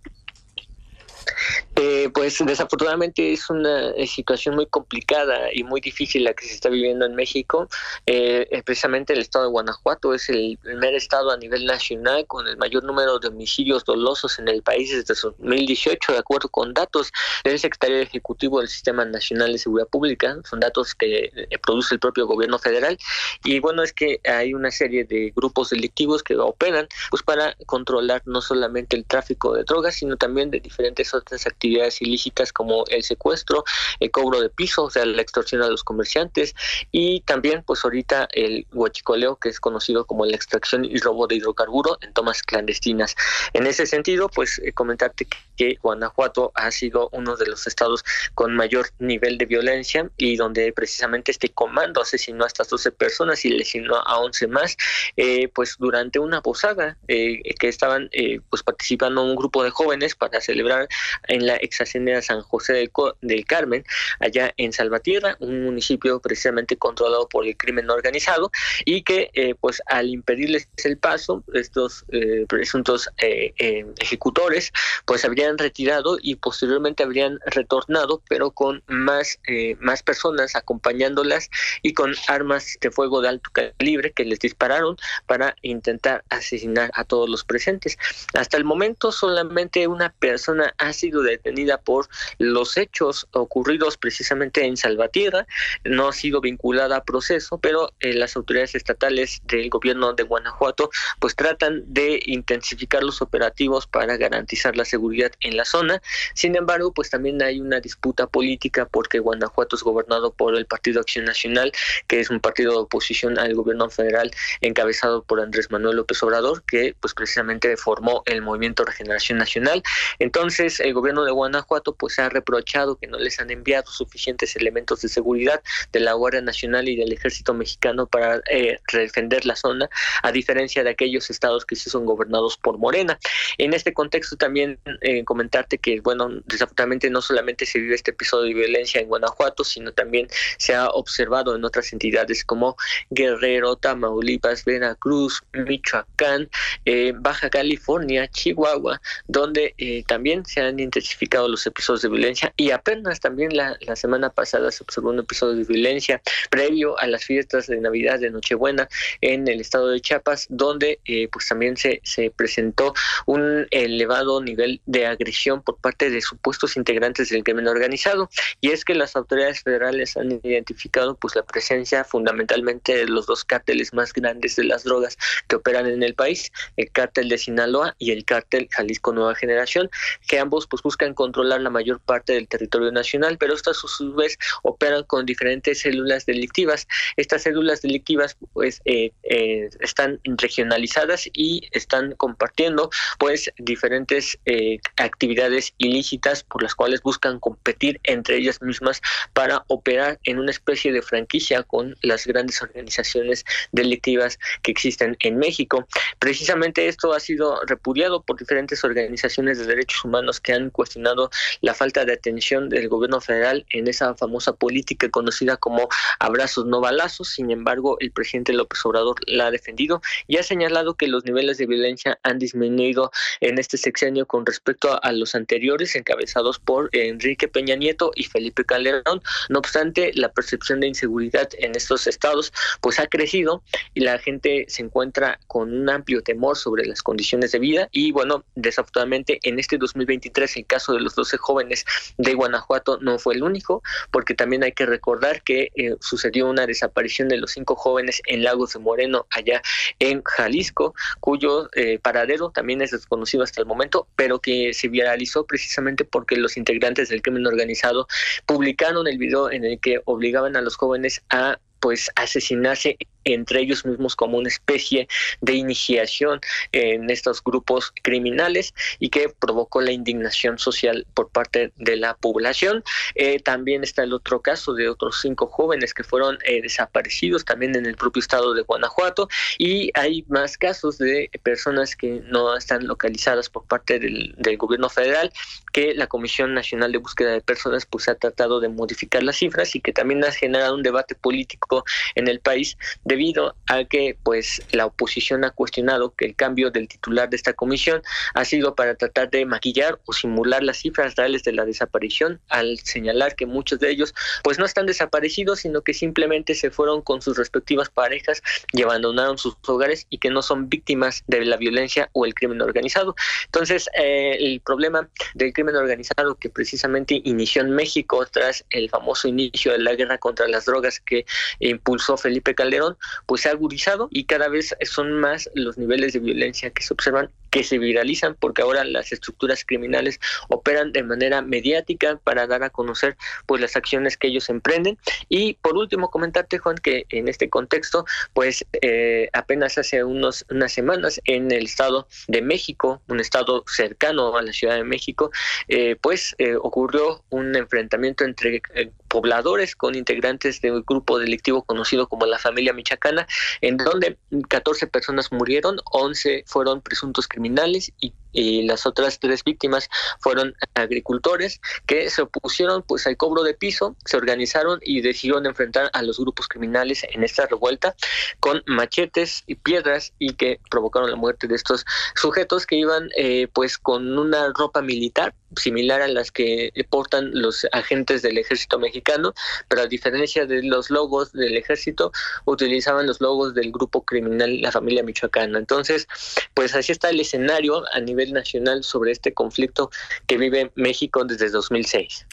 Eh, pues desafortunadamente es una eh, situación muy complicada y muy difícil la que se está viviendo en México. Eh, precisamente el estado de Guanajuato es el primer estado a nivel nacional con el mayor número de homicidios dolosos en el país desde 2018, de acuerdo con datos del secretario ejecutivo del Sistema Nacional de Seguridad Pública. Son datos que produce el propio gobierno federal. Y bueno, es que hay una serie de grupos delictivos que operan pues para controlar no solamente el tráfico de drogas, sino también de diferentes otras actividades ilícitas como el secuestro, el cobro de piso, o sea, la extorsión a los comerciantes y también pues ahorita el huachicoleo que es conocido como la extracción y robo de hidrocarburo en tomas clandestinas. En ese sentido, pues eh, comentarte que Guanajuato ha sido uno de los estados con mayor nivel de violencia y donde precisamente este comando asesinó a estas 12 personas y lesionó a 11 más, eh, pues durante una posada eh, que estaban pues participando un grupo de jóvenes para celebrar en la ex hacienda San José del, Carmen, allá en Salvatierra, un municipio precisamente controlado por el crimen organizado y que eh, pues al impedirles el paso, estos eh, presuntos eh, ejecutores pues habrían retirado y posteriormente habrían retornado, pero con más, más personas acompañándolas y con armas de fuego de alto calibre que les dispararon para intentar asesinar a todos los presentes. Hasta el momento solamente una persona ha sido detenida por los hechos ocurridos precisamente en Salvatierra, no ha sido vinculada a proceso, pero eh, las autoridades estatales del gobierno de Guanajuato pues tratan de intensificar los operativos para garantizar la seguridad en la zona. Sin embargo, pues también hay una disputa política porque Guanajuato es gobernado por el Partido Acción Nacional, que es un partido de oposición al gobierno federal encabezado por Andrés Manuel López Obrador, que pues precisamente formó el Movimiento Regeneración Nacional. Entonces, el gobierno de Guanajuato pues se ha reprochado que no les han enviado suficientes elementos de seguridad de la Guardia Nacional y del Ejército Mexicano para eh, defender la zona, a diferencia de aquellos estados que sí son gobernados por Morena. En este contexto también eh, comentarte que, bueno, desafortunadamente no solamente se vive este episodio de violencia en Guanajuato, sino también se ha observado en otras entidades como Guerrero, Tamaulipas, Veracruz, Michoacán, eh, Baja California, Chihuahua, donde también se han intensificado los episodios de violencia y apenas también la, la semana pasada se observó un episodio de violencia previo a las fiestas de Navidad de Nochebuena en el estado de Chiapas, donde eh, pues también se, se presentó un elevado nivel de agresión por parte de supuestos integrantes del crimen organizado. Y es que las autoridades federales han identificado pues la presencia fundamentalmente de los dos cárteles más grandes de las drogas que operan en el país, el cártel de Sinaloa y el cártel Jalisco Nueva Generación, que ambos pues buscan controlar la mayor parte del territorio nacional, pero estas a su vez operan con diferentes células delictivas. Estas células delictivas pues eh, eh, están regionalizadas y están compartiendo pues diferentes eh, actividades ilícitas por las cuales buscan competir entre ellas mismas para operar en una especie de franquicia con las grandes organizaciones delictivas que existen en México. Precisamente esto ha sido repudiado por diferentes organizaciones de derechos humanos que han cuestionado la falta de atención del gobierno federal en esa famosa política conocida como abrazos no balazos. Sin embargo, el presidente López Obrador la ha defendido y ha señalado que los niveles de violencia han disminuido en este sexenio con respecto a los anteriores encabezados por Enrique Peña Nieto y Felipe Calderón. No obstante, la percepción de inseguridad en estos estados pues ha crecido y la gente se encuentra con un amplio temor sobre las condiciones de vida y bueno, desafortunadamente en este 2023 el caso de los 12 jóvenes de Guanajuato no fue el único, porque también hay que recordar que eh, sucedió una desaparición de los cinco jóvenes en Lagos de Moreno, allá en Jalisco, cuyo eh, paradero también es desconocido hasta el momento, pero que se viralizó precisamente porque los integrantes del crimen organizado publicaron el video en el que obligaban a los jóvenes a pues asesinarse entre ellos mismos como una especie de iniciación en estos grupos criminales y que provocó la indignación social por parte de la población. Eh, también está el otro caso de otros cinco jóvenes que fueron eh, desaparecidos también en el propio estado de Guanajuato y hay más casos de personas que no están localizadas por parte del, del gobierno federal que la Comisión Nacional de Búsqueda de Personas pues ha tratado de modificar las cifras y que también ha generado un debate político en el país debido a que pues la oposición ha cuestionado que el cambio del titular de esta comisión ha sido para tratar de maquillar o simular las cifras reales de la desaparición al señalar que muchos de ellos pues no están desaparecidos sino que simplemente se fueron con sus respectivas parejas y abandonaron sus hogares y que no son víctimas de la violencia o el crimen organizado. Entonces eh, el problema del crimen organizado que precisamente inició en México tras el famoso inicio de la guerra contra las drogas que impulsó Felipe Calderón, pues se ha agudizado y cada vez son más los niveles de violencia que se observan que se viralizan porque ahora las estructuras criminales operan de manera mediática para dar a conocer pues las acciones que ellos emprenden. Y por último comentarte Juan que en este contexto pues eh, apenas hace unos unas semanas en el estado de México un estado cercano a la Ciudad de México eh, pues eh, ocurrió un enfrentamiento entre pobladores con integrantes de un grupo delictivo conocido como la familia michacana en donde 14 personas murieron 11 fueron presuntos criminales criminales y y las otras tres víctimas fueron agricultores que se opusieron pues al cobro de piso, se organizaron y decidieron enfrentar a los grupos criminales en esta revuelta con machetes y piedras y que provocaron la muerte de estos sujetos que iban eh, pues con una ropa militar similar a las que portan los agentes del ejército mexicano, pero a diferencia de los logos del ejército, utilizaban los logos del grupo criminal La Familia Michoacana. Entonces, pues así está el escenario a nivel nacional sobre este conflicto que vive México desde 2006.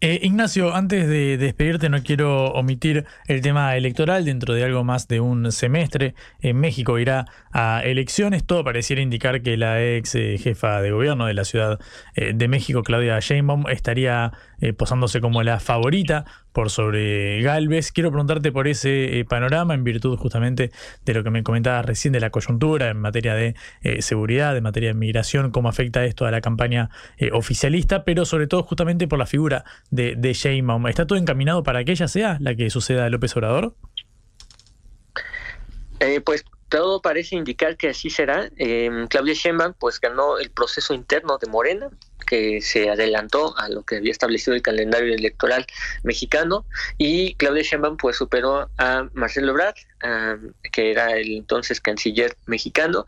Eh, Ignacio, antes de despedirte, no quiero omitir el tema electoral. Dentro de algo más de un semestre, en México irá a elecciones. Todo pareciera indicar que la ex eh, jefa de gobierno de la Ciudad eh, de México, Claudia Sheinbaum, estaría posándose como la favorita por sobre Galvez. Quiero preguntarte por ese eh, panorama en virtud justamente de lo que me comentabas recién de la coyuntura en materia de eh, seguridad, en materia de migración, cómo afecta esto a la campaña eh, oficialista, pero sobre todo justamente por la figura de, de Sheinbaum. ¿Está todo encaminado para que ella sea la que suceda a López Obrador? pues todo parece indicar que así será. Claudia Sheinbaum pues ganó el proceso interno de Morena que se adelantó a lo que había establecido el calendario electoral mexicano y Claudia Sheinbaum pues superó a Marcelo Ebrard que era el entonces canciller mexicano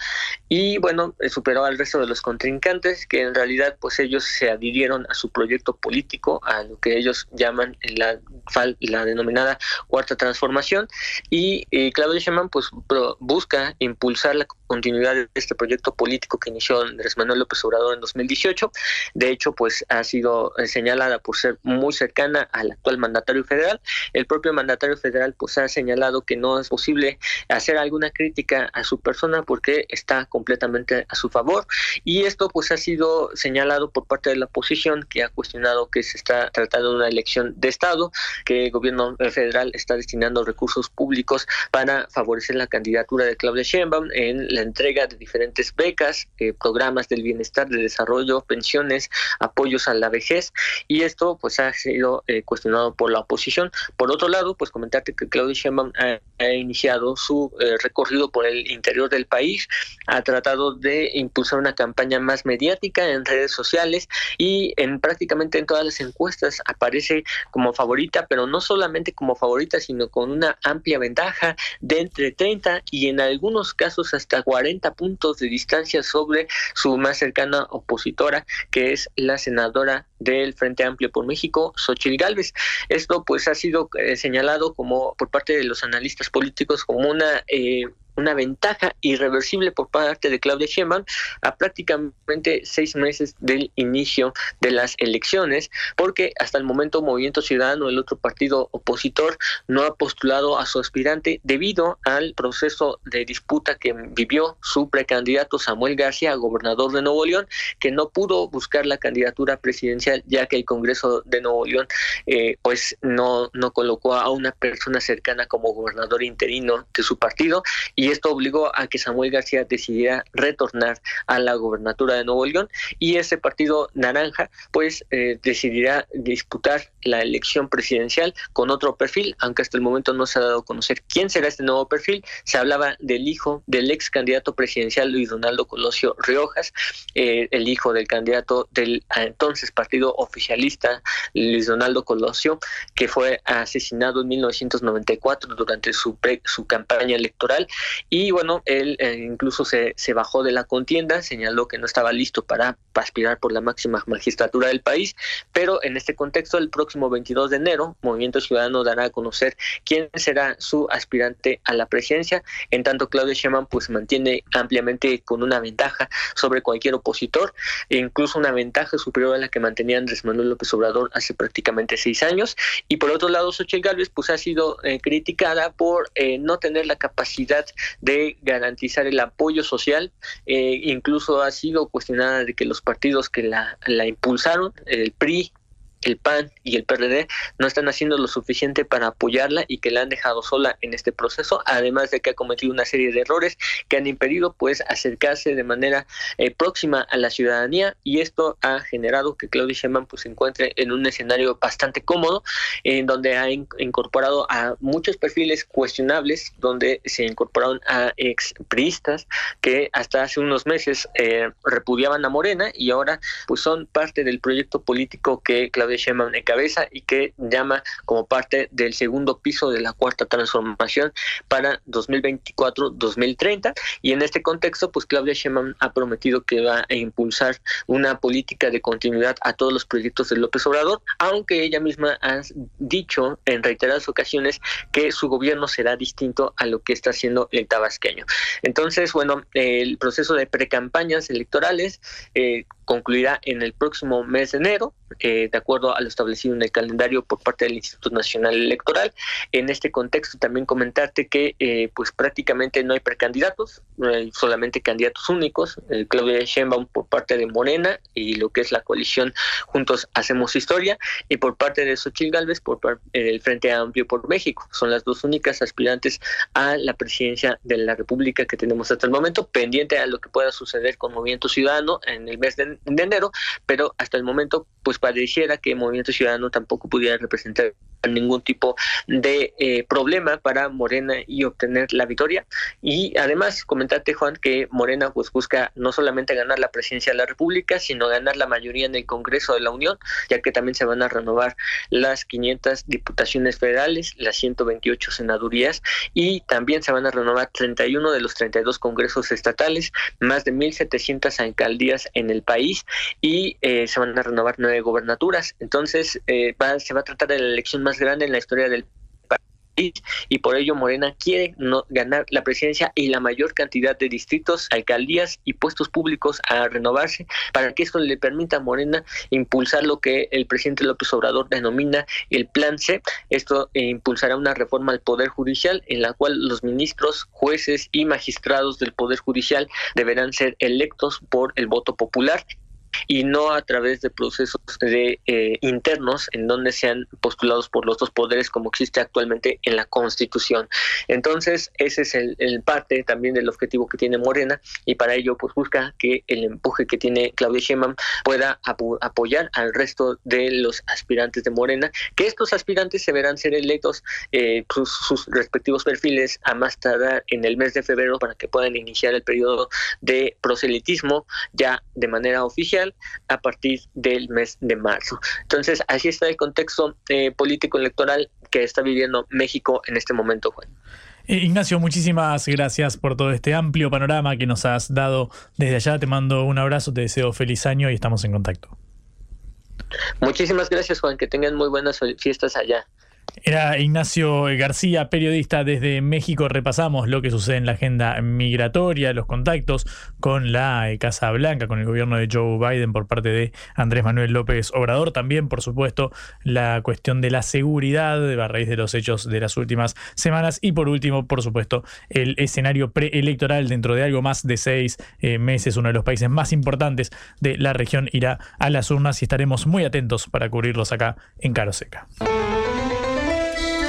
y bueno superó al resto de los contrincantes que en realidad pues ellos se adhirieron a su proyecto político a lo que ellos llaman la denominada cuarta transformación y Claudia Sheinbaum pues busca impulsar la continuidad de este proyecto político que inició Andrés Manuel López Obrador en 2018 de hecho, pues ha sido eh, señalada por ser muy cercana al actual mandatario federal. El propio mandatario federal pues ha señalado que no es posible hacer alguna crítica a su persona porque está completamente a su favor y esto pues ha sido señalado por parte de la oposición que ha cuestionado que se está tratando de una elección de Estado, que el gobierno federal está destinando recursos públicos para favorecer la candidatura de Claudia Sheinbaum en la entrega de diferentes becas, eh, programas del bienestar, de desarrollo, pensiones, apoyos a la vejez y esto pues ha sido eh, cuestionado por la oposición. Por otro lado, pues comentarte que Claudia Sheinbaum ha, iniciado su eh, recorrido por el interior del país, ha tratado de impulsar una campaña más mediática en redes sociales y en prácticamente en todas las encuestas aparece como favorita, pero no solamente como favorita, sino con una amplia ventaja de entre 30 y en algunos casos hasta 40 puntos de distancia sobre su más cercana opositora, que es la senadora del Frente Amplio por México, Xochitl Gálvez. Esto pues ha sido eh, señalado como por parte de los analistas políticos como una eh, una ventaja irreversible por parte de Claudia Sheinbaum a prácticamente seis meses del inicio de las elecciones, porque hasta el momento Movimiento Ciudadano, el otro partido opositor, no ha postulado a su aspirante debido al proceso de disputa que vivió su precandidato Samuel García, gobernador de Nuevo León, que no pudo buscar la candidatura presidencial ya que el Congreso de Nuevo León eh, pues no, no colocó a una persona cercana como gobernador interino de su partido y y esto obligó a que Samuel García decidiera retornar a la gobernatura de Nuevo León y ese partido naranja pues eh, decidirá disputar la elección presidencial con otro perfil, aunque hasta el momento no se ha dado a conocer quién será este nuevo perfil. Se hablaba del hijo del ex candidato presidencial Luis Donaldo Colosio Riojas, eh, el hijo del candidato del entonces partido oficialista Luis Donaldo Colosio, que fue asesinado en 1994 durante su, su campaña electoral y bueno, él eh, incluso se, se bajó de la contienda, señaló que no estaba listo para aspirar por la máxima magistratura del país, pero en este contexto, el próximo 22 de enero, Movimiento Ciudadano dará a conocer quién será su aspirante a la presidencia, en tanto Claudia Sheinbaum pues mantiene ampliamente con una ventaja sobre cualquier opositor, e incluso una ventaja superior a la que mantenía Andrés Manuel López Obrador hace prácticamente seis años, y por otro lado, Xochitl Gálvez pues ha sido eh, criticada por eh, no tener la capacidad de garantizar el apoyo social, eh, incluso ha sido cuestionada de que los partidos que la, la impulsaron, el PRI, el PAN y el PRD no están haciendo lo suficiente para apoyarla y que la han dejado sola en este proceso, además de que ha cometido una serie de errores que han impedido pues acercarse de manera eh, próxima a la ciudadanía y esto ha generado que Claudia Sheinbaum pues se encuentre en un escenario bastante cómodo en donde ha incorporado a muchos perfiles cuestionables donde se incorporaron a ex priistas que hasta hace unos meses eh, repudiaban a Morena y ahora pues son parte del proyecto político que Claudia de en cabeza y que llama como parte del segundo piso de la cuarta transformación para 2024-2030 y en este contexto pues Claudia Sheinbaum ha prometido que va a impulsar una política de continuidad a todos los proyectos de López Obrador, aunque ella misma ha dicho en reiteradas ocasiones que su gobierno será distinto a lo que está haciendo el tabasqueño. Entonces, bueno, el proceso de precampañas electorales eh, concluirá en el próximo mes de enero, eh, de acuerdo a lo establecido en el calendario por parte del Instituto Nacional Electoral. En este contexto también comentarte que eh, pues prácticamente no hay precandidatos, solamente candidatos únicos, el Claudia Sheinbaum por parte de Morena y lo que es la coalición Juntos Hacemos Historia y por parte de Xochitl Galvez por del Frente Amplio por México. Son las dos únicas aspirantes a la presidencia de la República que tenemos hasta el momento, pendiente a lo que pueda suceder con Movimiento Ciudadano en el mes de de enero, pero hasta el momento pues pareciera que Movimiento Ciudadano tampoco pudiera representar ningún tipo de eh, problema para Morena y obtener la victoria. Y además, comentarte, Juan, que Morena pues busca no solamente ganar la presidencia de la República, sino ganar la mayoría en el Congreso de la Unión, ya que también se van a renovar las 500 diputaciones federales, las 128 senadurías y también se van a renovar 31 de los 32 congresos estatales, más de 1.700 alcaldías en el país y eh, se van a renovar nueve gobernaturas. Entonces, eh, se va a tratar de la elección más grande en la historia del y por ello Morena quiere no, ganar la presidencia y la mayor cantidad de distritos, alcaldías y puestos públicos a renovarse para que esto le permita a Morena impulsar lo que el presidente López Obrador denomina el Plan C. Esto eh, impulsará una reforma al Poder Judicial en la cual los ministros, jueces y magistrados del Poder Judicial deberán ser electos por el voto popular y no a través de procesos de eh, internos en donde sean postulados por los dos poderes como existe actualmente en la Constitución. Entonces, ese es el, parte también del objetivo que tiene Morena y para ello pues busca que el empuje que tiene Claudia Sheinbaum pueda apoyar al resto de los aspirantes de Morena, que estos aspirantes se verán ser electos eh, sus, respectivos perfiles a más tardar en el mes de febrero para que puedan iniciar el periodo de proselitismo ya de manera oficial a partir del mes de marzo. Entonces, así está el contexto eh, político electoral que está viviendo México en este momento, Juan. Eh, Ignacio, muchísimas gracias por todo este amplio panorama que nos has dado desde allá. Te mando un abrazo, te deseo feliz año y estamos en contacto. Muchísimas gracias, Juan. Que tengan muy buenas fiestas allá. Era Ignacio García, periodista desde México. Repasamos lo que sucede en la agenda migratoria, los contactos con la eh, Casa Blanca, con el gobierno de Joe Biden por parte de Andrés Manuel López Obrador. También, por supuesto, la cuestión de la seguridad a raíz de los hechos de las últimas semanas. Y por último, por supuesto, el escenario preelectoral dentro de algo más de seis eh, meses. Uno de los países más importantes de la región irá a las urnas y estaremos muy atentos para cubrirlos acá en Caro Seca.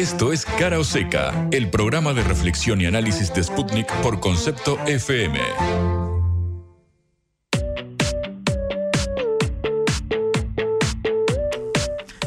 Esto es Cara o Seca, el programa de reflexión y análisis de Sputnik por concepto FM.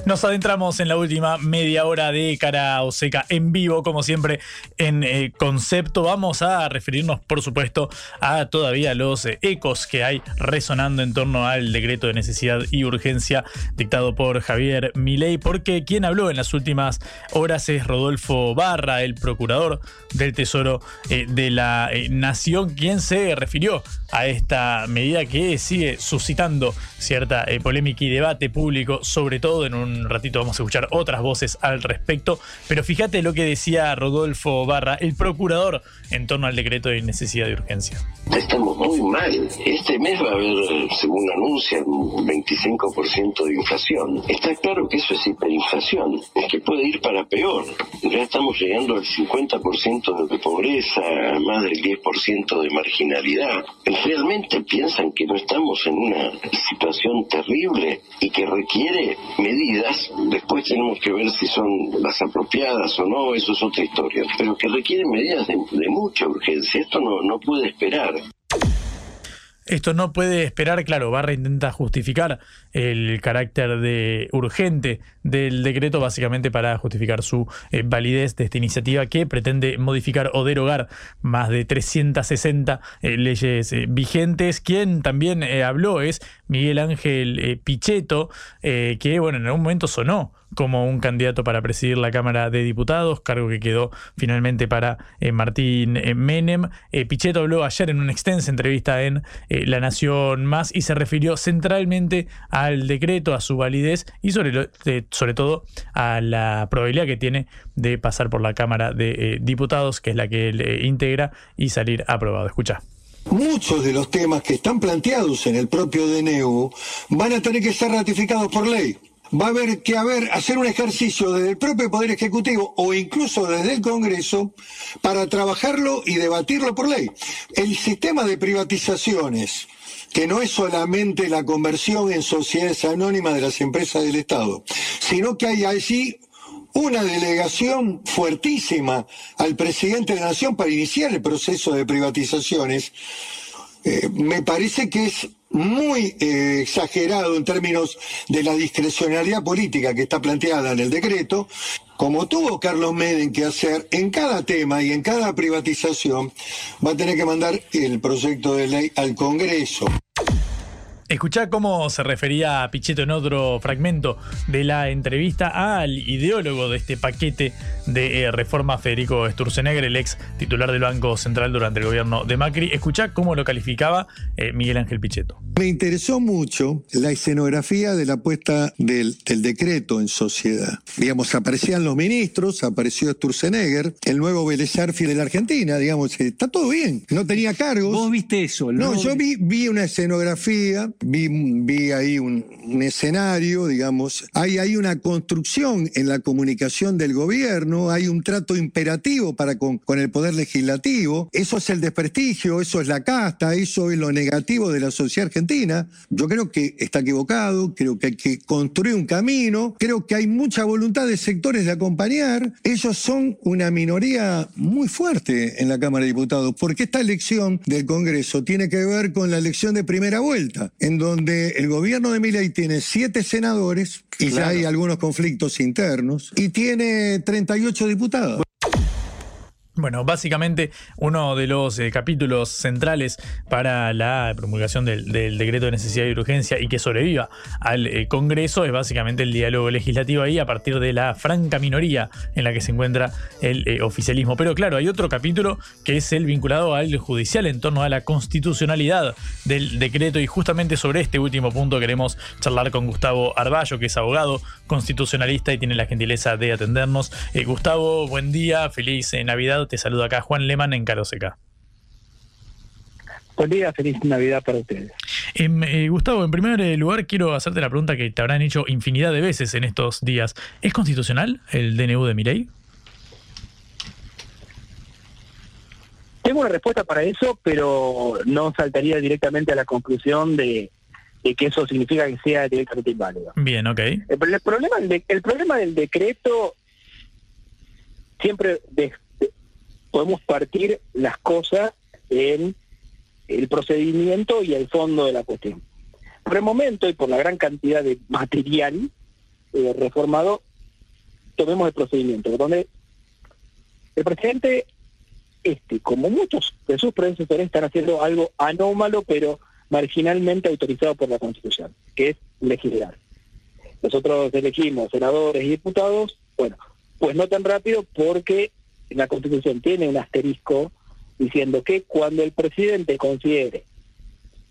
Nos adentramos en la última media hora de cara o seca en vivo, como siempre, en eh, concepto. Vamos a referirnos, por supuesto, a todavía los eh, ecos que hay resonando en torno al decreto de necesidad y urgencia dictado por Javier Milei, porque quien habló en las últimas horas es Rodolfo Barra, el procurador del Tesoro eh, de la Nación, quien se refirió a esta medida que sigue suscitando cierta polémica y debate público, sobre todo en un ratito vamos a escuchar otras voces al respecto, pero fíjate lo que decía Rodolfo Barra, el procurador, en torno al decreto de necesidad de urgencia. Estamos muy mal. Este mes va a haber, según anuncian, un 25% de inflación. Está claro que eso es hiperinflación, es que puede ir para peor. Ya estamos llegando al 50% de pobreza, más del 10% de marginalidad. ¿Realmente piensan que no estamos en una situación terrible y que requiere medidas después tenemos que ver si son las apropiadas o no, eso es otra historia, pero que requieren medidas de, mucha urgencia, esto no, no puede esperar. Esto no puede esperar, claro, Barra intenta justificar el carácter de urgente del decreto básicamente para justificar su eh, validez de esta iniciativa que pretende modificar o derogar más de 360 eh, leyes eh, vigentes. Quien también habló es Miguel Ángel Pichetto, que bueno, en algún momento sonó como un candidato para presidir la Cámara de Diputados, cargo que quedó finalmente para Martín Menem. Eh, Pichetto habló ayer en una extensa entrevista en La Nación Más y se refirió centralmente al decreto, a su validez y sobre, sobre todo a la probabilidad que tiene de pasar por la Cámara de Diputados, que es la que él integra, y salir aprobado. Escucha. Muchos de los temas que están planteados en el propio DNU van a tener que ser ratificados por ley va a haber que haber, hacer un ejercicio desde el propio Poder Ejecutivo o incluso desde el Congreso para trabajarlo y debatirlo por ley. El sistema de privatizaciones, que no es solamente la conversión en sociedades anónimas de las empresas del Estado, sino que hay allí una delegación fuertísima al presidente de la Nación para iniciar el proceso de privatizaciones, eh, me parece que es muy eh, exagerado en términos de la discrecionalidad política que está planteada en el decreto, como tuvo Carlos Meden que hacer en cada tema y en cada privatización, va a tener que mandar el proyecto de ley al Congreso. Escuchá cómo se refería a Pichetto en otro fragmento de la entrevista al ideólogo de este paquete de eh, reforma, Federico Sturzenegger, el ex titular del Banco Central durante el gobierno de Macri. Escuchá cómo lo calificaba eh, Miguel Ángel Pichetto. Me interesó mucho la escenografía de la puesta del, decreto en sociedad. Digamos, aparecían los ministros, apareció Sturzenegger, el nuevo Vélez de la Argentina, digamos, está todo bien, no tenía cargos. ¿Vos viste eso? No, yo vi, vi una escenografía vi, ahí un, escenario, digamos, hay, hay una construcción en la comunicación del gobierno, hay un trato imperativo para con, con el poder legislativo, eso es el desprestigio, eso es la casta, eso es lo negativo de la sociedad argentina. Yo creo que está equivocado, creo que hay que construir un camino, creo que hay mucha voluntad de sectores de acompañar, ellos son una minoría muy fuerte en la Cámara de Diputados, porque esta elección del Congreso tiene que ver con la elección de primera vuelta en donde el gobierno de Milei tiene siete senadores y ya hay algunos conflictos internos y tiene 38 diputados. Bueno, básicamente uno de los eh, capítulos centrales para la promulgación del, decreto de necesidad y urgencia y que sobreviva al eh, Congreso es básicamente el diálogo legislativo ahí a partir de la franca minoría en la que se encuentra el eh, oficialismo. Pero claro, hay otro capítulo que es el vinculado al judicial en torno a la constitucionalidad del decreto y justamente sobre este último punto queremos charlar con Gustavo Arballo, que es abogado constitucionalista y tiene la gentileza de atendernos. Gustavo, buen día, feliz Navidad te saludo acá Juan Leman en Caroseca. Buen día, feliz Navidad para ustedes. Em, eh, Gustavo, en primer eh, lugar quiero hacerte la pregunta que te habrán hecho infinidad de veces en estos días. ¿Es constitucional el DNU de Mirey? Tengo una respuesta para eso, pero no saltaría directamente a la conclusión de, que eso significa que sea directamente inválido. Bien, ok. El, problema, el problema del decreto siempre podemos partir las cosas en el procedimiento y el fondo de la cuestión. Por el momento y por la gran cantidad de material eh, reformado, tomemos el procedimiento, donde el presidente, este, como muchos de sus predecesores, están haciendo algo anómalo, pero marginalmente autorizado por la Constitución, que es legislar. Nosotros elegimos senadores y diputados, bueno, pues no tan rápido porque la Constitución tiene un asterisco diciendo que cuando el presidente considere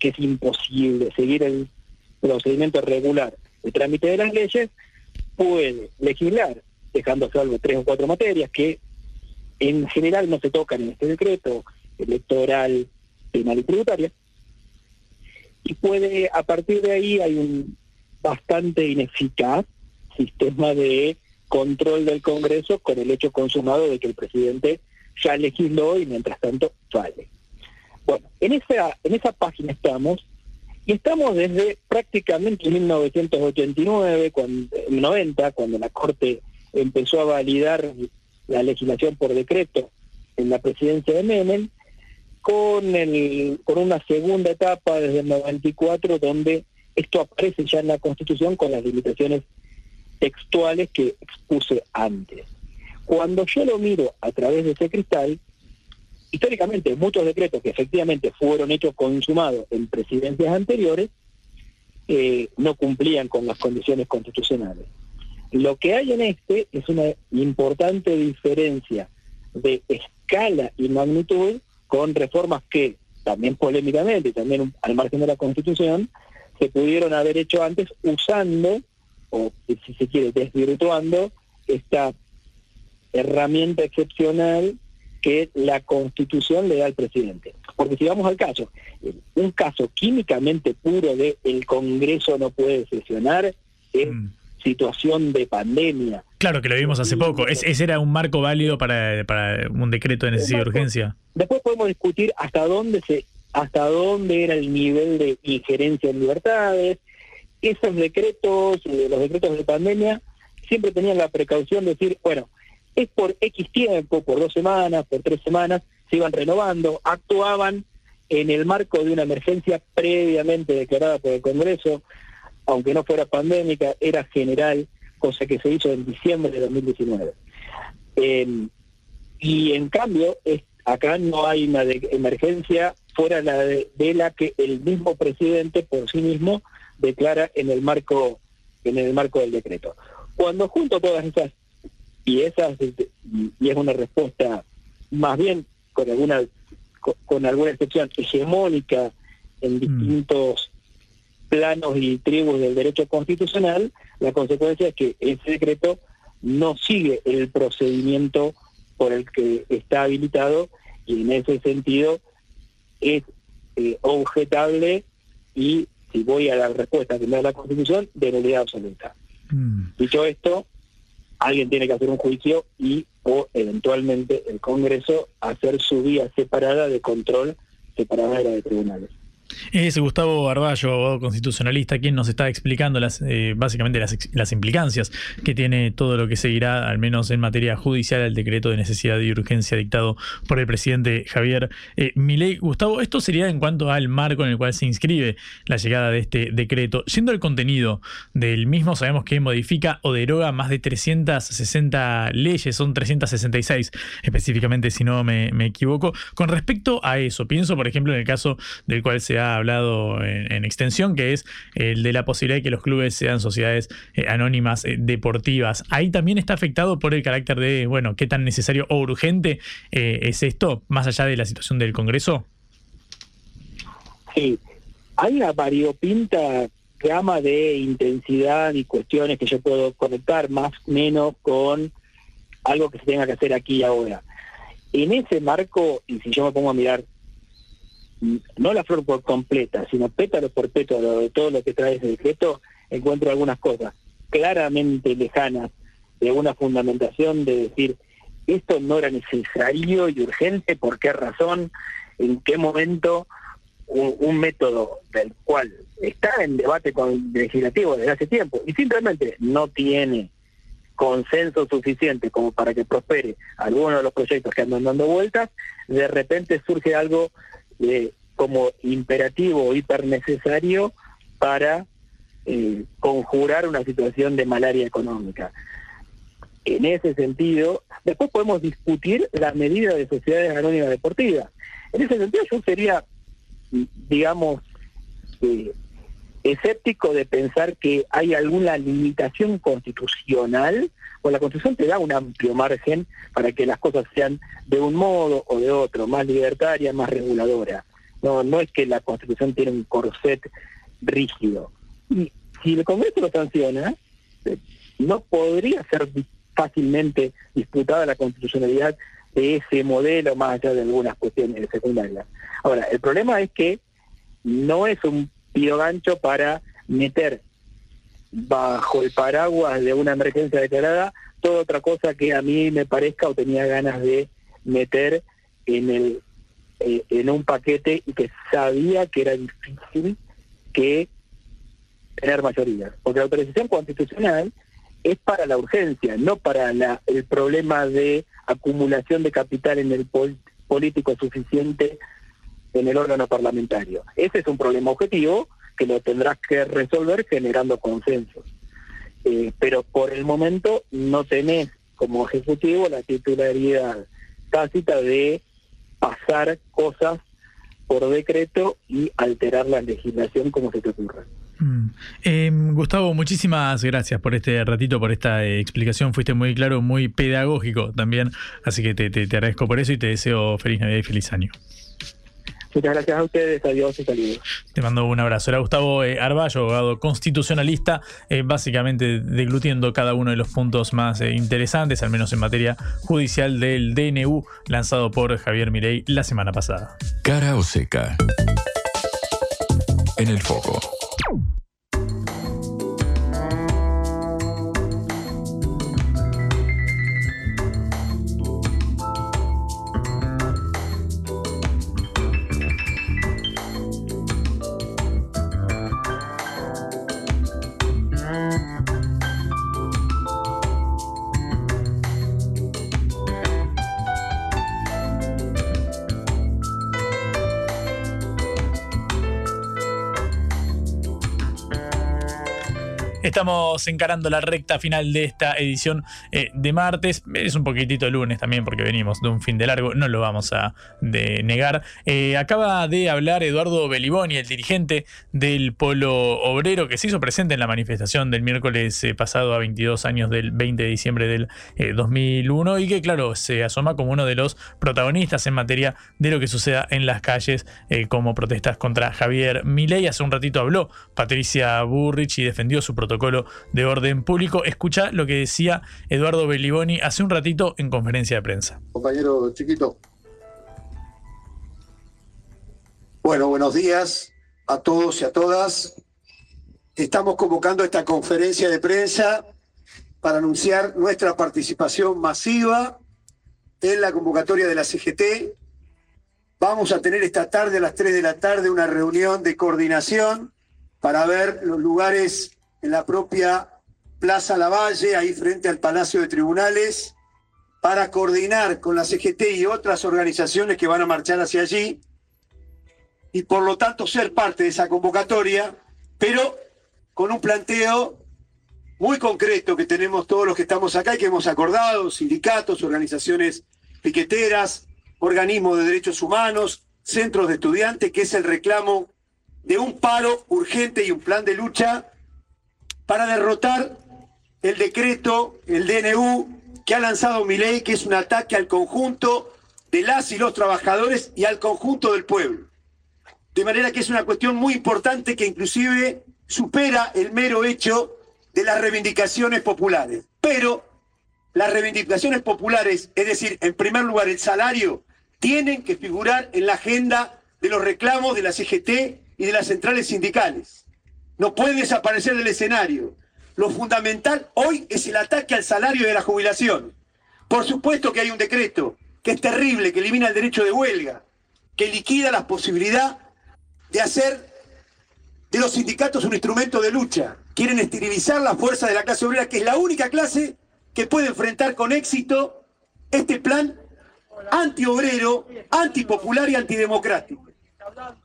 que es imposible seguir el procedimiento regular de trámite de las leyes, puede legislar, dejando salvo tres o cuatro materias que en general no se tocan en este decreto electoral, penal y tributaria, y puede, a partir de ahí hay un bastante ineficaz sistema de control del Congreso con el hecho consumado de que el presidente ya legisló y mientras tanto vale. Bueno, en esa, en esa página estamos, y estamos desde prácticamente 1989, cuando, 90, cuando la Corte empezó a validar la legislación por decreto en la presidencia de Menem, con, el, con una segunda etapa desde el 94, donde esto aparece ya en la Constitución con las limitaciones textuales que expuse antes. Cuando yo lo miro a través de ese cristal, históricamente muchos decretos que efectivamente fueron hechos consumados en presidencias anteriores eh, no cumplían con las condiciones constitucionales. Lo que hay en este es una importante diferencia de escala y magnitud con reformas que también polémicamente, también al margen de la Constitución, se pudieron haber hecho antes usando, o si se quiere, desvirtuando esta herramienta excepcional que la Constitución le da al presidente. Porque si vamos al caso, un caso químicamente puro de el Congreso no puede sesionar es mm. Situación de pandemia. Claro que lo vimos hace poco. ese era un marco válido para, para un decreto de necesidad de urgencia. Después podemos discutir hasta dónde se hasta dónde era el nivel de injerencia en libertades. Esos decretos, eh, los decretos de pandemia, siempre tenían la precaución de decir, bueno, es por X tiempo, por dos semanas, por tres semanas, se iban renovando, actuaban en el marco de una emergencia previamente declarada por el Congreso, aunque no fuera pandémica, era general, cosa que se hizo en diciembre de 2019. Em, y en cambio, acá no hay una emergencia fuera la de, de, la que el mismo presidente por sí mismo declara en el marco en el marco del decreto. Cuando junto todas esas y esa y es una respuesta más bien con alguna con, alguna excepción hegemónica en mm. distintos planos y tribus del derecho constitucional, la consecuencia es que ese decreto no sigue el procedimiento por el que está habilitado y en ese sentido es eh, objetable y si voy a la respuesta que me da la Constitución, de nulidad absoluta. Mm. Dicho esto, alguien tiene que hacer un juicio y o eventualmente el Congreso hacer su vía separada de control separada de la de tribunales. Es Gustavo Barballo, abogado constitucionalista, quien nos está explicando las, eh, básicamente las, implicancias que tiene todo lo que seguirá, al menos en materia judicial, el decreto de necesidad y urgencia dictado por el presidente Javier eh, Milei. Gustavo, esto sería en cuanto al marco en el cual se inscribe la llegada de este decreto. Yendo al contenido del mismo, sabemos que modifica o deroga más de 360 leyes, son 366 específicamente, si no me, me equivoco. Con respecto a eso, pienso, por ejemplo, en el caso del cual se ha ha hablado en, extensión, que es el de la posibilidad de que los clubes sean sociedades eh, anónimas eh, deportivas. Ahí también está afectado por el carácter de, bueno, qué tan necesario o urgente eh, es esto, más allá de la situación del Congreso. Sí, hay una variopinta gama de intensidad y cuestiones que yo puedo conectar más o menos con algo que se tenga que hacer aquí y ahora. En ese marco, y si yo me pongo a mirar no la flor por completa, sino pétalo por pétalo de todo lo que trae ese decreto, encuentro algunas cosas claramente lejanas de una fundamentación de decir esto no era necesario y urgente, por qué razón, en qué momento un, método del cual está en debate con el legislativo desde hace tiempo y simplemente no tiene consenso suficiente como para que prospere alguno de los proyectos que andan dando vueltas, de repente surge algo eh, como imperativo o hiper necesario para eh, conjurar una situación de malaria económica. En ese sentido, después podemos discutir la medida de sociedades anónimas deportivas. En ese sentido yo sería, digamos, eh, escéptico de pensar que hay alguna limitación constitucional, o la Constitución te da un amplio margen para que las cosas sean de un modo o de otro, más libertaria, más reguladora. No, no es que la Constitución tiene un corset rígido. Y si el Congreso lo sanciona, eh, no podría ser fácilmente disputada la constitucionalidad de ese modelo más allá de algunas cuestiones secundarias. Ahora, el problema es que no es un pido gancho para meter bajo el paraguas de una emergencia declarada toda otra cosa que a mí me parezca o tenía ganas de meter en el eh, en un paquete y que sabía que era difícil que tener mayoría porque la autorización constitucional es para la urgencia no para el problema de acumulación de capital en el político suficiente en el órgano parlamentario. Ese es un problema objetivo que lo tendrás que resolver generando consensos. Eh, pero por el momento no tenés como ejecutivo la titularidad tácita de pasar cosas por decreto y alterar la legislación como se te ocurra. Mm. Em, Gustavo, muchísimas gracias por este ratito, por esta eh, explicación. Fuiste muy claro, muy pedagógico también. Así que te, te agradezco por eso y te deseo feliz Navidad y feliz año. Muchas gracias a ustedes, adiós y saludos. Te mando un abrazo. Era Gustavo eh, Arballo, abogado constitucionalista, eh, básicamente deglutiendo cada uno de los puntos más eh, interesantes, al menos en materia judicial del DNU, lanzado por Javier Mirey la semana pasada. Cara o seca. En el foco. Estamos encarando la recta final de esta edición eh, de martes. Es un poquitito lunes también porque venimos de un fin de largo, no lo vamos a negar. Eh, acaba de hablar Eduardo Beliboni, el dirigente del Polo Obrero, que se hizo presente en la manifestación del miércoles eh, pasado a 22 años del 20 de diciembre del 2001 y que claro, se asoma como uno de los protagonistas en materia de lo que suceda en las calles como protestas contra Javier Milei. Hace un ratito habló Patricia Burrich y defendió su protocolo protocolo de orden público. Escucha lo que decía Eduardo Belliboni hace un ratito en conferencia de prensa. Compañero chiquito. Bueno, buenos días a todos y a todas. Estamos convocando esta conferencia de prensa para anunciar nuestra participación masiva en la convocatoria de la CGT. Vamos a tener esta tarde a las 3 de la tarde una reunión de coordinación para ver los lugares en la propia Plaza Lavalle, ahí frente al Palacio de Tribunales, para coordinar con la CGT y otras organizaciones que van a marchar hacia allí y por lo tanto ser parte de esa convocatoria, pero con un planteo muy concreto que tenemos todos los que estamos acá y que hemos acordado, sindicatos, organizaciones piqueteras, organismos de derechos humanos, centros de estudiantes, que es el reclamo de un paro urgente y un plan de lucha para derrotar el decreto, el DNU, que ha lanzado mi ley, que es un ataque al conjunto de las y los trabajadores y al conjunto del pueblo. De manera que es una cuestión muy importante que inclusive supera el mero hecho de las reivindicaciones populares. Pero las reivindicaciones populares, es decir, en primer lugar el salario, tienen que figurar en la agenda de los reclamos de la CGT y de las centrales sindicales no puede desaparecer del escenario. Lo fundamental hoy es el ataque al salario de la jubilación. Por supuesto que hay un decreto que es terrible, que elimina el derecho de huelga, que liquida la posibilidad de hacer de los sindicatos un instrumento de lucha. Quieren esterilizar la fuerza de la clase obrera, que es la única clase que puede enfrentar con éxito este plan antiobrero, antipopular y antidemocrático.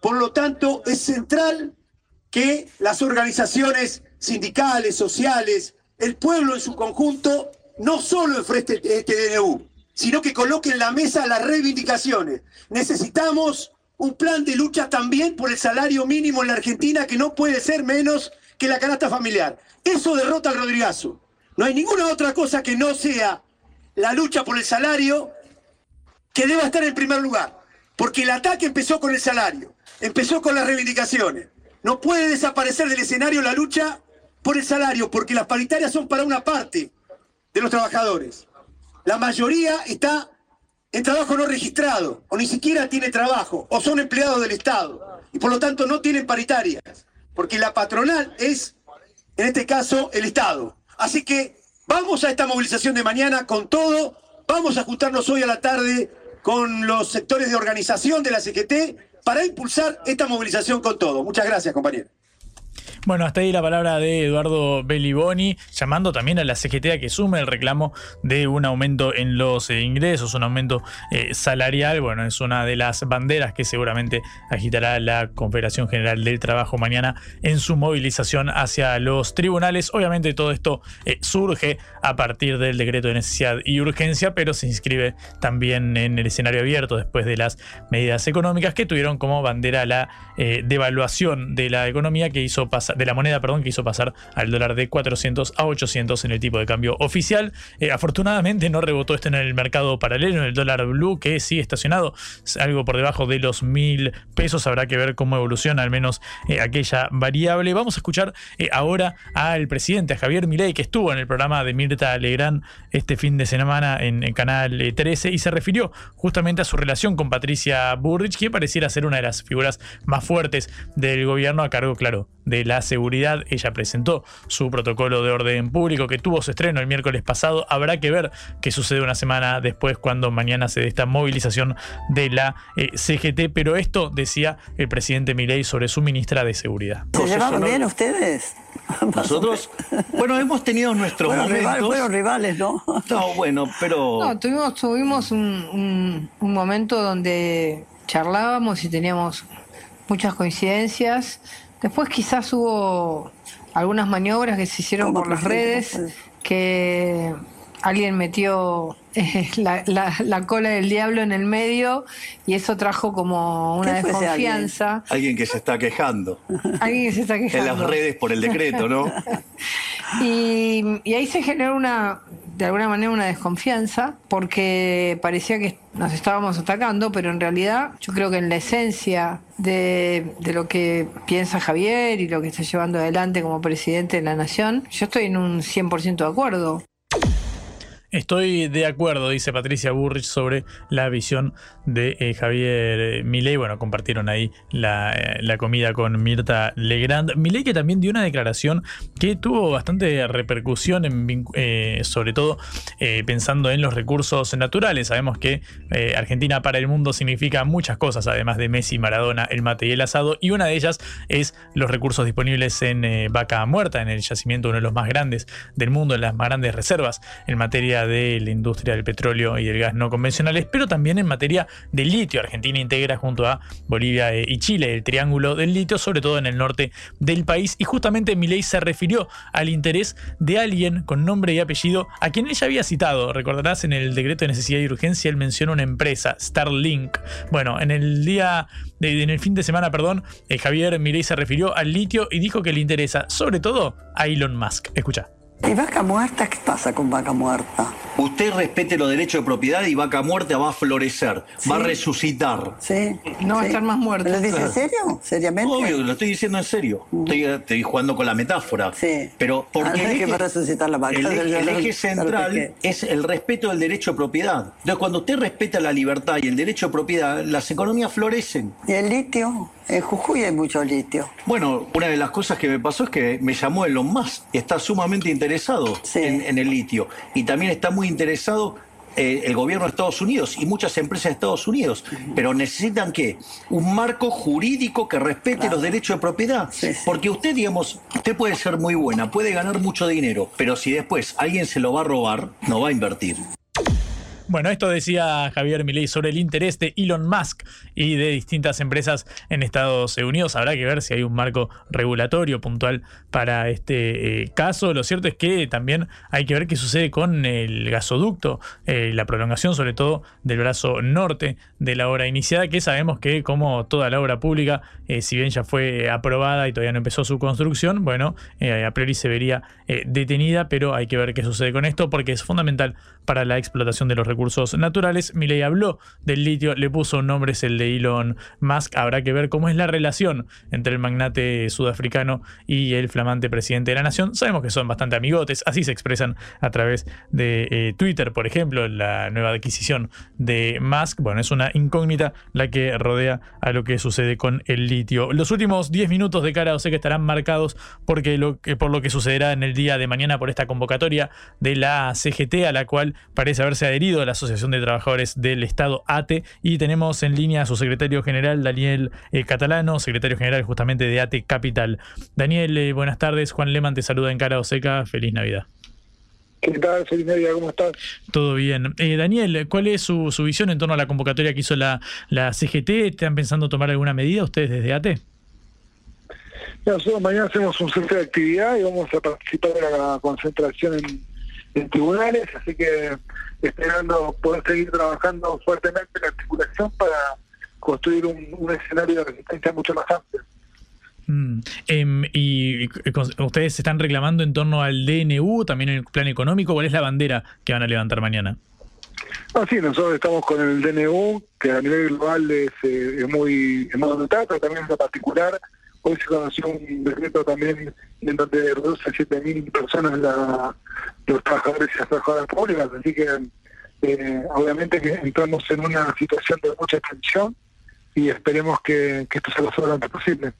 Por lo tanto, es central que las organizaciones sindicales, sociales, el pueblo en su conjunto, no solo enfrente este DNU, sino que coloquen en la mesa las reivindicaciones. Necesitamos un plan de lucha también por el salario mínimo en la Argentina que no puede ser menos que la canasta familiar. Eso derrota al Rodrigazo. No hay ninguna otra cosa que no sea la lucha por el salario que deba estar en primer lugar. Porque el ataque empezó con el salario, empezó con las reivindicaciones. No puede desaparecer del escenario la lucha por el salario, porque las paritarias son para una parte de los trabajadores. La mayoría está en trabajo no registrado, o ni siquiera tiene trabajo, o son empleados del Estado, y por lo tanto no tienen paritarias, porque la patronal es, en este caso, el Estado. Así que vamos a esta movilización de mañana con todo, vamos a juntarnos hoy a la tarde con los sectores de organización de la CGT para impulsar esta movilización con todo. Muchas gracias, compañero. Bueno, hasta ahí la palabra de Eduardo Belliboni, llamando también a la CGT a que sume el reclamo de un aumento en los eh, ingresos, un aumento eh, salarial. Bueno, es una de las banderas que seguramente agitará la Confederación General del Trabajo mañana en su movilización hacia los tribunales. Obviamente todo esto eh, surge a partir del decreto de necesidad y urgencia, pero se inscribe también en el escenario abierto después de las medidas económicas que tuvieron como bandera la devaluación de la economía que hizo pasar de la moneda, perdón, que hizo pasar al dólar de 400 a 800 en el tipo de cambio oficial. Eh, afortunadamente no rebotó esto en el mercado paralelo, en el dólar blue, que sigue estacionado algo por debajo de los mil pesos. Habrá que ver cómo evoluciona al menos eh, aquella variable. Vamos a escuchar eh, ahora al presidente, a Javier Milei, que estuvo en el programa de Mirta Legrand este fin de semana en, el Canal 13 y se refirió justamente a su relación con Patricia Burrich, que pareciera ser una de las figuras más fuertes del gobierno a cargo, claro, de la seguridad. Ella presentó su protocolo de orden público que tuvo su estreno el miércoles pasado. Habrá que ver qué sucede una semana después cuando mañana se dé esta movilización de la eh, CGT. Pero esto decía el presidente Milei sobre su ministra de Seguridad. ¿Se llevaban bien ustedes? Nosotros, bueno, hemos tenido nuestros momentos. fueron rivales, ¿no? No, bueno, pero... No, tuvimos, tuvimos un, un momento donde charlábamos y teníamos muchas coincidencias Después quizás hubo algunas maniobras que se hicieron por las redes, que alguien metió eh, la, cola del diablo en el medio y eso trajo como una desconfianza. Alguien? que se está quejando. Alguien que se está quejando. En las redes por el decreto, ¿no? y, y ahí se generó una, de alguna manera una desconfianza porque parecía que nos estábamos atacando, pero en realidad yo creo que en la esencia de, de, lo que piensa Javier y lo que está llevando adelante como presidente de la nación, yo estoy en un 100% de acuerdo. Estoy de acuerdo, dice Patricia Burrich, sobre la visión de eh, Javier eh, Milei. Bueno, compartieron ahí la, eh, la, comida con Mirta Legrand. Milei que también dio una declaración que tuvo bastante repercusión, sobre todo pensando en los recursos naturales. Sabemos que Argentina para el mundo significa muchas cosas, además de Messi, Maradona, el mate y el asado. Y una de ellas es los recursos disponibles en Vaca Muerta, en el yacimiento, uno de los más grandes del mundo, en las más grandes reservas en materia de la industria del petróleo y el gas no convencionales, pero también en materia de litio. Argentina integra junto a Bolivia eh, y Chile el triángulo del litio, sobre todo en el norte del país. Y justamente Milei se refirió al interés de alguien con nombre y apellido a quien ella había citado. Recordarás en el decreto de necesidad y urgencia, él menciona una empresa, Starlink. Bueno, en el día, en el fin de semana, perdón, eh, Javier Milei se refirió al litio y dijo que le interesa sobre todo a Elon Musk. Escucha. ¿Y vaca muerta? ¿Qué pasa con vaca muerta? Usted respete los derechos de propiedad y vaca muerta va a florecer, va a resucitar. Sí. No va a estar más muerta. ¿Lo dice en serio? ¿Seriamente? Obvio, lo estoy diciendo en serio. Mm. Estoy, jugando con la metáfora. Sí. Pero porque el eje, va a resucitar la vaca. El, eje central es el respeto del derecho de propiedad. Entonces, cuando usted respeta la libertad y el derecho de propiedad, las economías florecen. ¿Y el litio? En Jujuy hay mucho litio. Bueno, una de las cosas que me pasó es que me llamó Elon Musk. Está sumamente interesado en, el litio. Y también está muy interesado eh, el gobierno de Estados Unidos y muchas empresas de Estados Unidos, pero necesitan que un marco jurídico que respete los derechos de propiedad, porque usted, digamos, usted puede ser muy buena, puede ganar mucho dinero, pero si después alguien se lo va a robar, no va a invertir. Bueno, esto decía Javier Milei sobre el interés de Elon Musk y de distintas empresas en Estados Unidos. Habrá que ver si hay un marco regulatorio puntual para este eh, caso. Lo cierto es que también hay que ver qué sucede con el gasoducto, eh, la prolongación sobre todo del brazo norte de la obra iniciada, que sabemos que como toda la obra pública, eh, si bien ya fue aprobada y todavía no empezó su construcción, bueno, a priori se vería detenida, pero hay que ver qué sucede con esto porque es fundamental para la explotación de los recursos naturales. Milei habló del litio, le puso nombres el de Elon Musk. Habrá que ver cómo es la relación entre el magnate sudafricano y el flamante presidente de la nación. Sabemos que son bastante amigotes, así se expresan a través de eh, Twitter, por ejemplo, la nueva adquisición de Musk. Bueno, es una incógnita la que rodea a lo que sucede con el litio. Los últimos 10 minutos de cara o sé que estarán marcados porque por lo que sucederá en el día de mañana por esta convocatoria de la CGT, a la cual parece haberse adherido la Asociación de Trabajadores del Estado ATE y tenemos en línea a secretario general Daniel eh, Catalano, secretario general justamente de ATE Capital. Daniel, eh, buenas tardes. Juan Leman te saluda en Cara Oseca. Feliz Navidad. ¿Qué tal? Feliz Navidad, ¿cómo estás? Todo bien. Eh, Daniel, ¿cuál es su, visión en torno a la convocatoria que hizo la, la CGT? ¿Están pensando tomar alguna medida ustedes desde ATE? Nosotros mañana hacemos un centro de actividad y vamos a participar de la concentración en, en tribunales, así que esperando poder seguir trabajando fuertemente en la articulación para construir un, escenario de resistencia mucho más amplio. Mm. Em, ¿Y ustedes se están reclamando en torno al DNU, también en el plan económico? ¿Cuál es la bandera que van a levantar mañana? Ah, sí, nosotros estamos con el DNU, que a nivel global es, eh, es muy, es muy pero también es particular. Hoy se conoció un decreto también en donde reduce a 7.000 personas la, los trabajadores y las trabajadoras públicas, así que eh, obviamente que entramos en una situación de mucha tensión y esperemos que, esto se resuelva lo antes posible.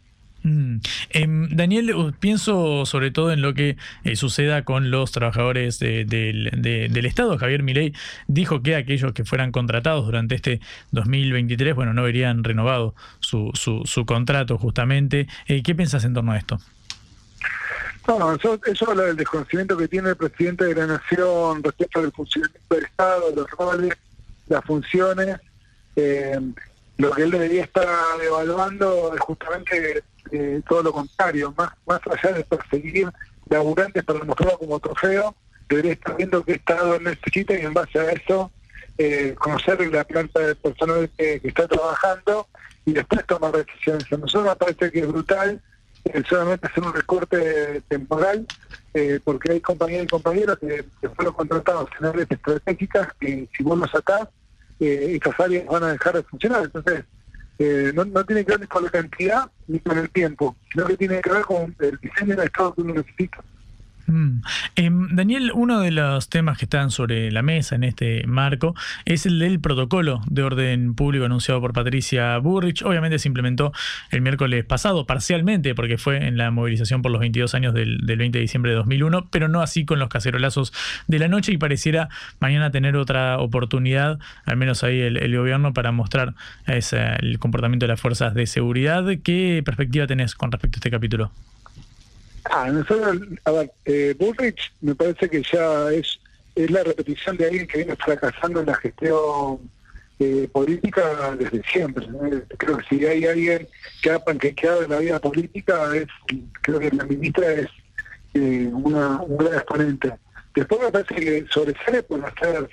Mm. Em, Daniel, pienso sobre todo en lo que eh, suceda con los trabajadores del Estado. Javier Milei dijo que aquellos que fueran contratados durante este 2023, bueno, no verían renovado su, su, su contrato justamente. Eh, ¿Qué piensas en torno a esto? No, eso, eso habla del desconocimiento que tiene el presidente de la Nación respecto del funcionamiento del Estado, los roles, las funciones. Eh, lo que él debería estar evaluando es justamente eh, todo lo contrario, más, más allá de perseguir laburantes para mostrarlo como trofeo, debería estar viendo qué Estado necesita y en base a eso eh, conocer la planta de personal que, que, está trabajando y después tomar decisiones. A nosotros me parece que es brutal solamente hacer un recorte temporal, eh, porque hay compañeros y compañeras que, fueron contratados en áreas estratégicas que si vos lo sacás, eh, estas áreas van a dejar de funcionar. Entonces, eh, no, tiene que ver con la cantidad ni con el tiempo, sino que tiene que ver con el diseño del Estado que uno necesita. Mm. Em, Daniel, uno de los temas que están sobre la mesa en este marco es el del protocolo de orden público anunciado por Patricia Burrich. Obviamente se implementó el miércoles pasado, parcialmente, porque fue en la movilización por los 22 años del, 20 de diciembre de 2001, pero no así con los cacerolazos de la noche y pareciera mañana tener otra oportunidad, al menos ahí el, gobierno, para mostrar el comportamiento de las fuerzas de seguridad. ¿Qué perspectiva tenés con respecto a este capítulo? Ah, nosotros, a ver, eh, Bullrich me parece que ya es, es la repetición de alguien que viene fracasando en la gestión eh, política desde siempre. Creo que si hay alguien que ha panquequeado en la vida política, es creo que la ministra es eh, una, un gran exponente. Después me parece que sobresale por, hacer,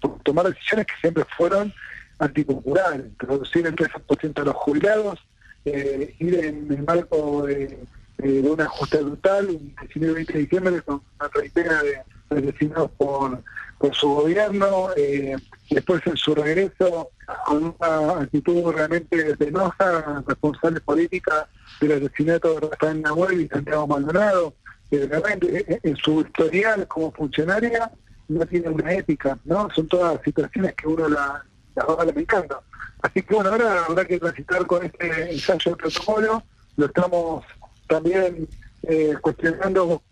por tomar decisiones que siempre fueron antipopulares, reducir el 13% de los jubilados, eh, ir en el marco de eh, de un ajuste brutal, un 19 20 de diciembre con una treintena de asesinados por, por su gobierno, eh, después en su regreso con una actitud realmente penosa, responsable política del asesinato de Rafael Nahuel y Santiago Maldonado, que realmente eh, en su historial como funcionaria no tiene una ética, ¿no? Son todas situaciones que uno la, las va lamentando. Así que bueno, ahora habrá que transitar con este ensayo de protocolo, lo estamos también eh, cuestionando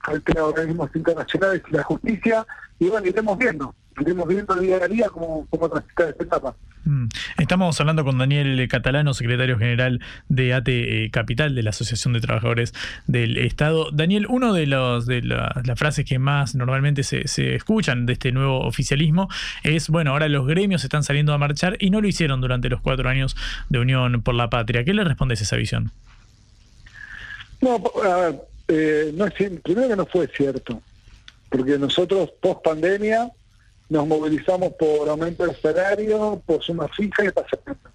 organismos internacionales y la justicia, y bueno, iremos viendo. iremos viendo día a día cómo, cómo transitar esta etapa. Mm. Estamos hablando con Daniel Catalano, secretario general de ATE eh, Capital, de la Asociación de Trabajadores del Estado. Daniel, uno de, los, las frases que más normalmente se, se escuchan de este nuevo oficialismo es, bueno, ahora los gremios están saliendo a marchar y no lo hicieron durante los cuatro años de Unión por la Patria. ¿Qué le respondes a esa visión? No, eh, no es, primero que no fue cierto, porque nosotros post pandemia nos movilizamos por aumento del salario, por suma fija y pasamiento.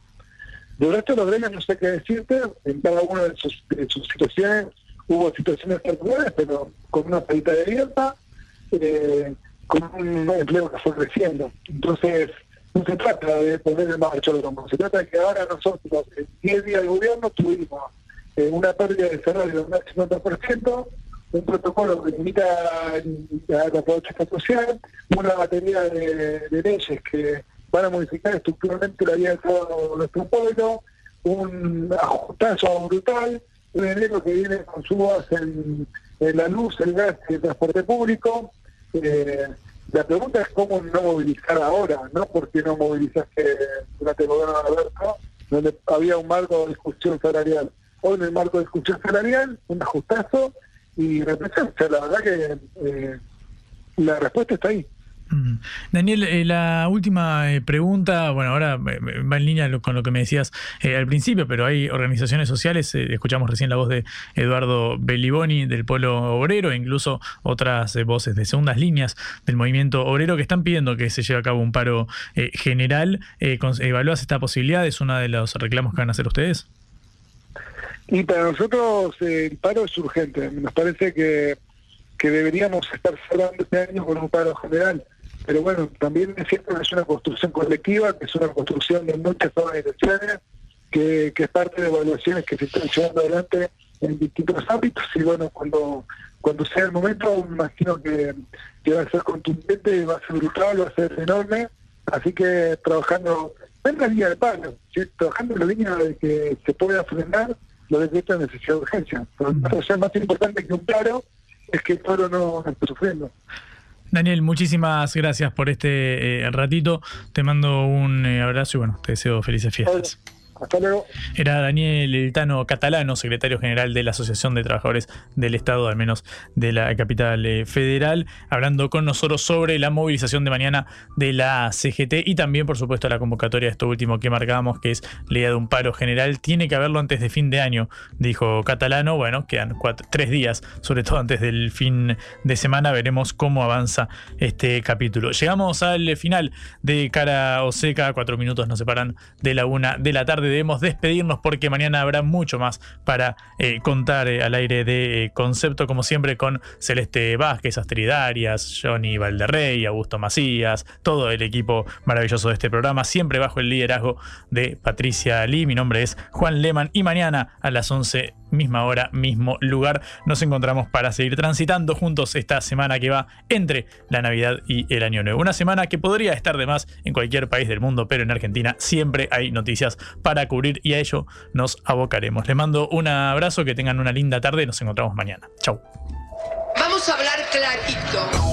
Del resto de los gremios no sé qué decirte, en cada una de sus, de situaciones hubo situaciones particulares, pero con una salita de abierta, eh, con un empleo que fue creciendo. Entonces, no se trata de poner en marcha lo se trata de que ahora nosotros, en 10 días de gobierno, tuvimos eh, una pérdida de salario de del 50%, un protocolo que limita la, protesta social, una batería de, de leyes que van a modificar estructuralmente la vida de todo nuestro pueblo, un ajustazo brutal, un enero que viene con subas en, en la luz, el gas y el transporte público. Eh, la pregunta es cómo no movilizar ahora, no porque no movilizaste durante el gobierno de Alberto, donde había un marco de discusión salarial. Hoy en el marco de discusión salarial, un ajustazo y sea, la verdad que eh, la respuesta está ahí. Mm. Daniel, eh, la última eh, pregunta, bueno, ahora va en línea con lo que me decías al principio, pero hay organizaciones sociales, escuchamos recién la voz de Eduardo Belliboni del Polo Obrero, e incluso otras voces de segundas líneas del movimiento obrero que están pidiendo que se lleve a cabo un paro general. ¿Evalúas esta posibilidad? ¿Es uno de los reclamos que van a hacer ustedes? Y para nosotros eh, el paro es urgente. Nos parece que, que deberíamos estar cerrando este año con un paro general. Pero bueno, también es cierto que es una construcción colectiva, que es una construcción de muchas organizaciones, que, que es parte de evaluaciones que se están llevando adelante en distintos ámbitos. Y bueno, cuando cuando sea el momento, me imagino que, que va a ser contundente, va a ser brutal, va a ser enorme. Así que trabajando, en la línea de paro, trabajando en la línea de que se pueda frenar los decretos de necesidad de urgencia. Pero o sea, más importante que un paro es que el paro no, esté sufriendo. Daniel, muchísimas gracias por este eh, ratito. Te mando un eh, abrazo y bueno, te deseo felices fiestas. Era Daniel Eltano Catalano, secretario general de la Asociación de Trabajadores del Estado, al menos de la capital eh, federal, hablando con nosotros sobre la movilización de mañana de la CGT y también, por supuesto, la convocatoria de esto último que marcábamos, que es la idea de un paro general. Tiene que haberlo antes de fin de año, dijo Catalano. Bueno, quedan tres días, sobre todo antes del fin de semana. Veremos cómo avanza este capítulo. Llegamos al final de Cara o Seca. Cuatro minutos nos separan de la una de la tarde. Debemos despedirnos porque mañana habrá mucho más para eh, contar eh, al aire de eh, concepto, como siempre, con Celeste Vázquez, Astridarias, Johnny Valderrey, Augusto Macías, todo el equipo maravilloso de este programa, siempre bajo el liderazgo de Patricia Lee. Mi nombre es Juan Leman y mañana a las 11 misma hora, mismo lugar. Nos encontramos para seguir transitando juntos esta semana que va entre la Navidad y el Año Nuevo. Una semana que podría estar de más en cualquier país del mundo, pero en Argentina siempre hay noticias para cubrir y a ello nos abocaremos. Les mando un abrazo, que tengan una linda tarde y nos encontramos mañana. Chau. Vamos a hablar clarito.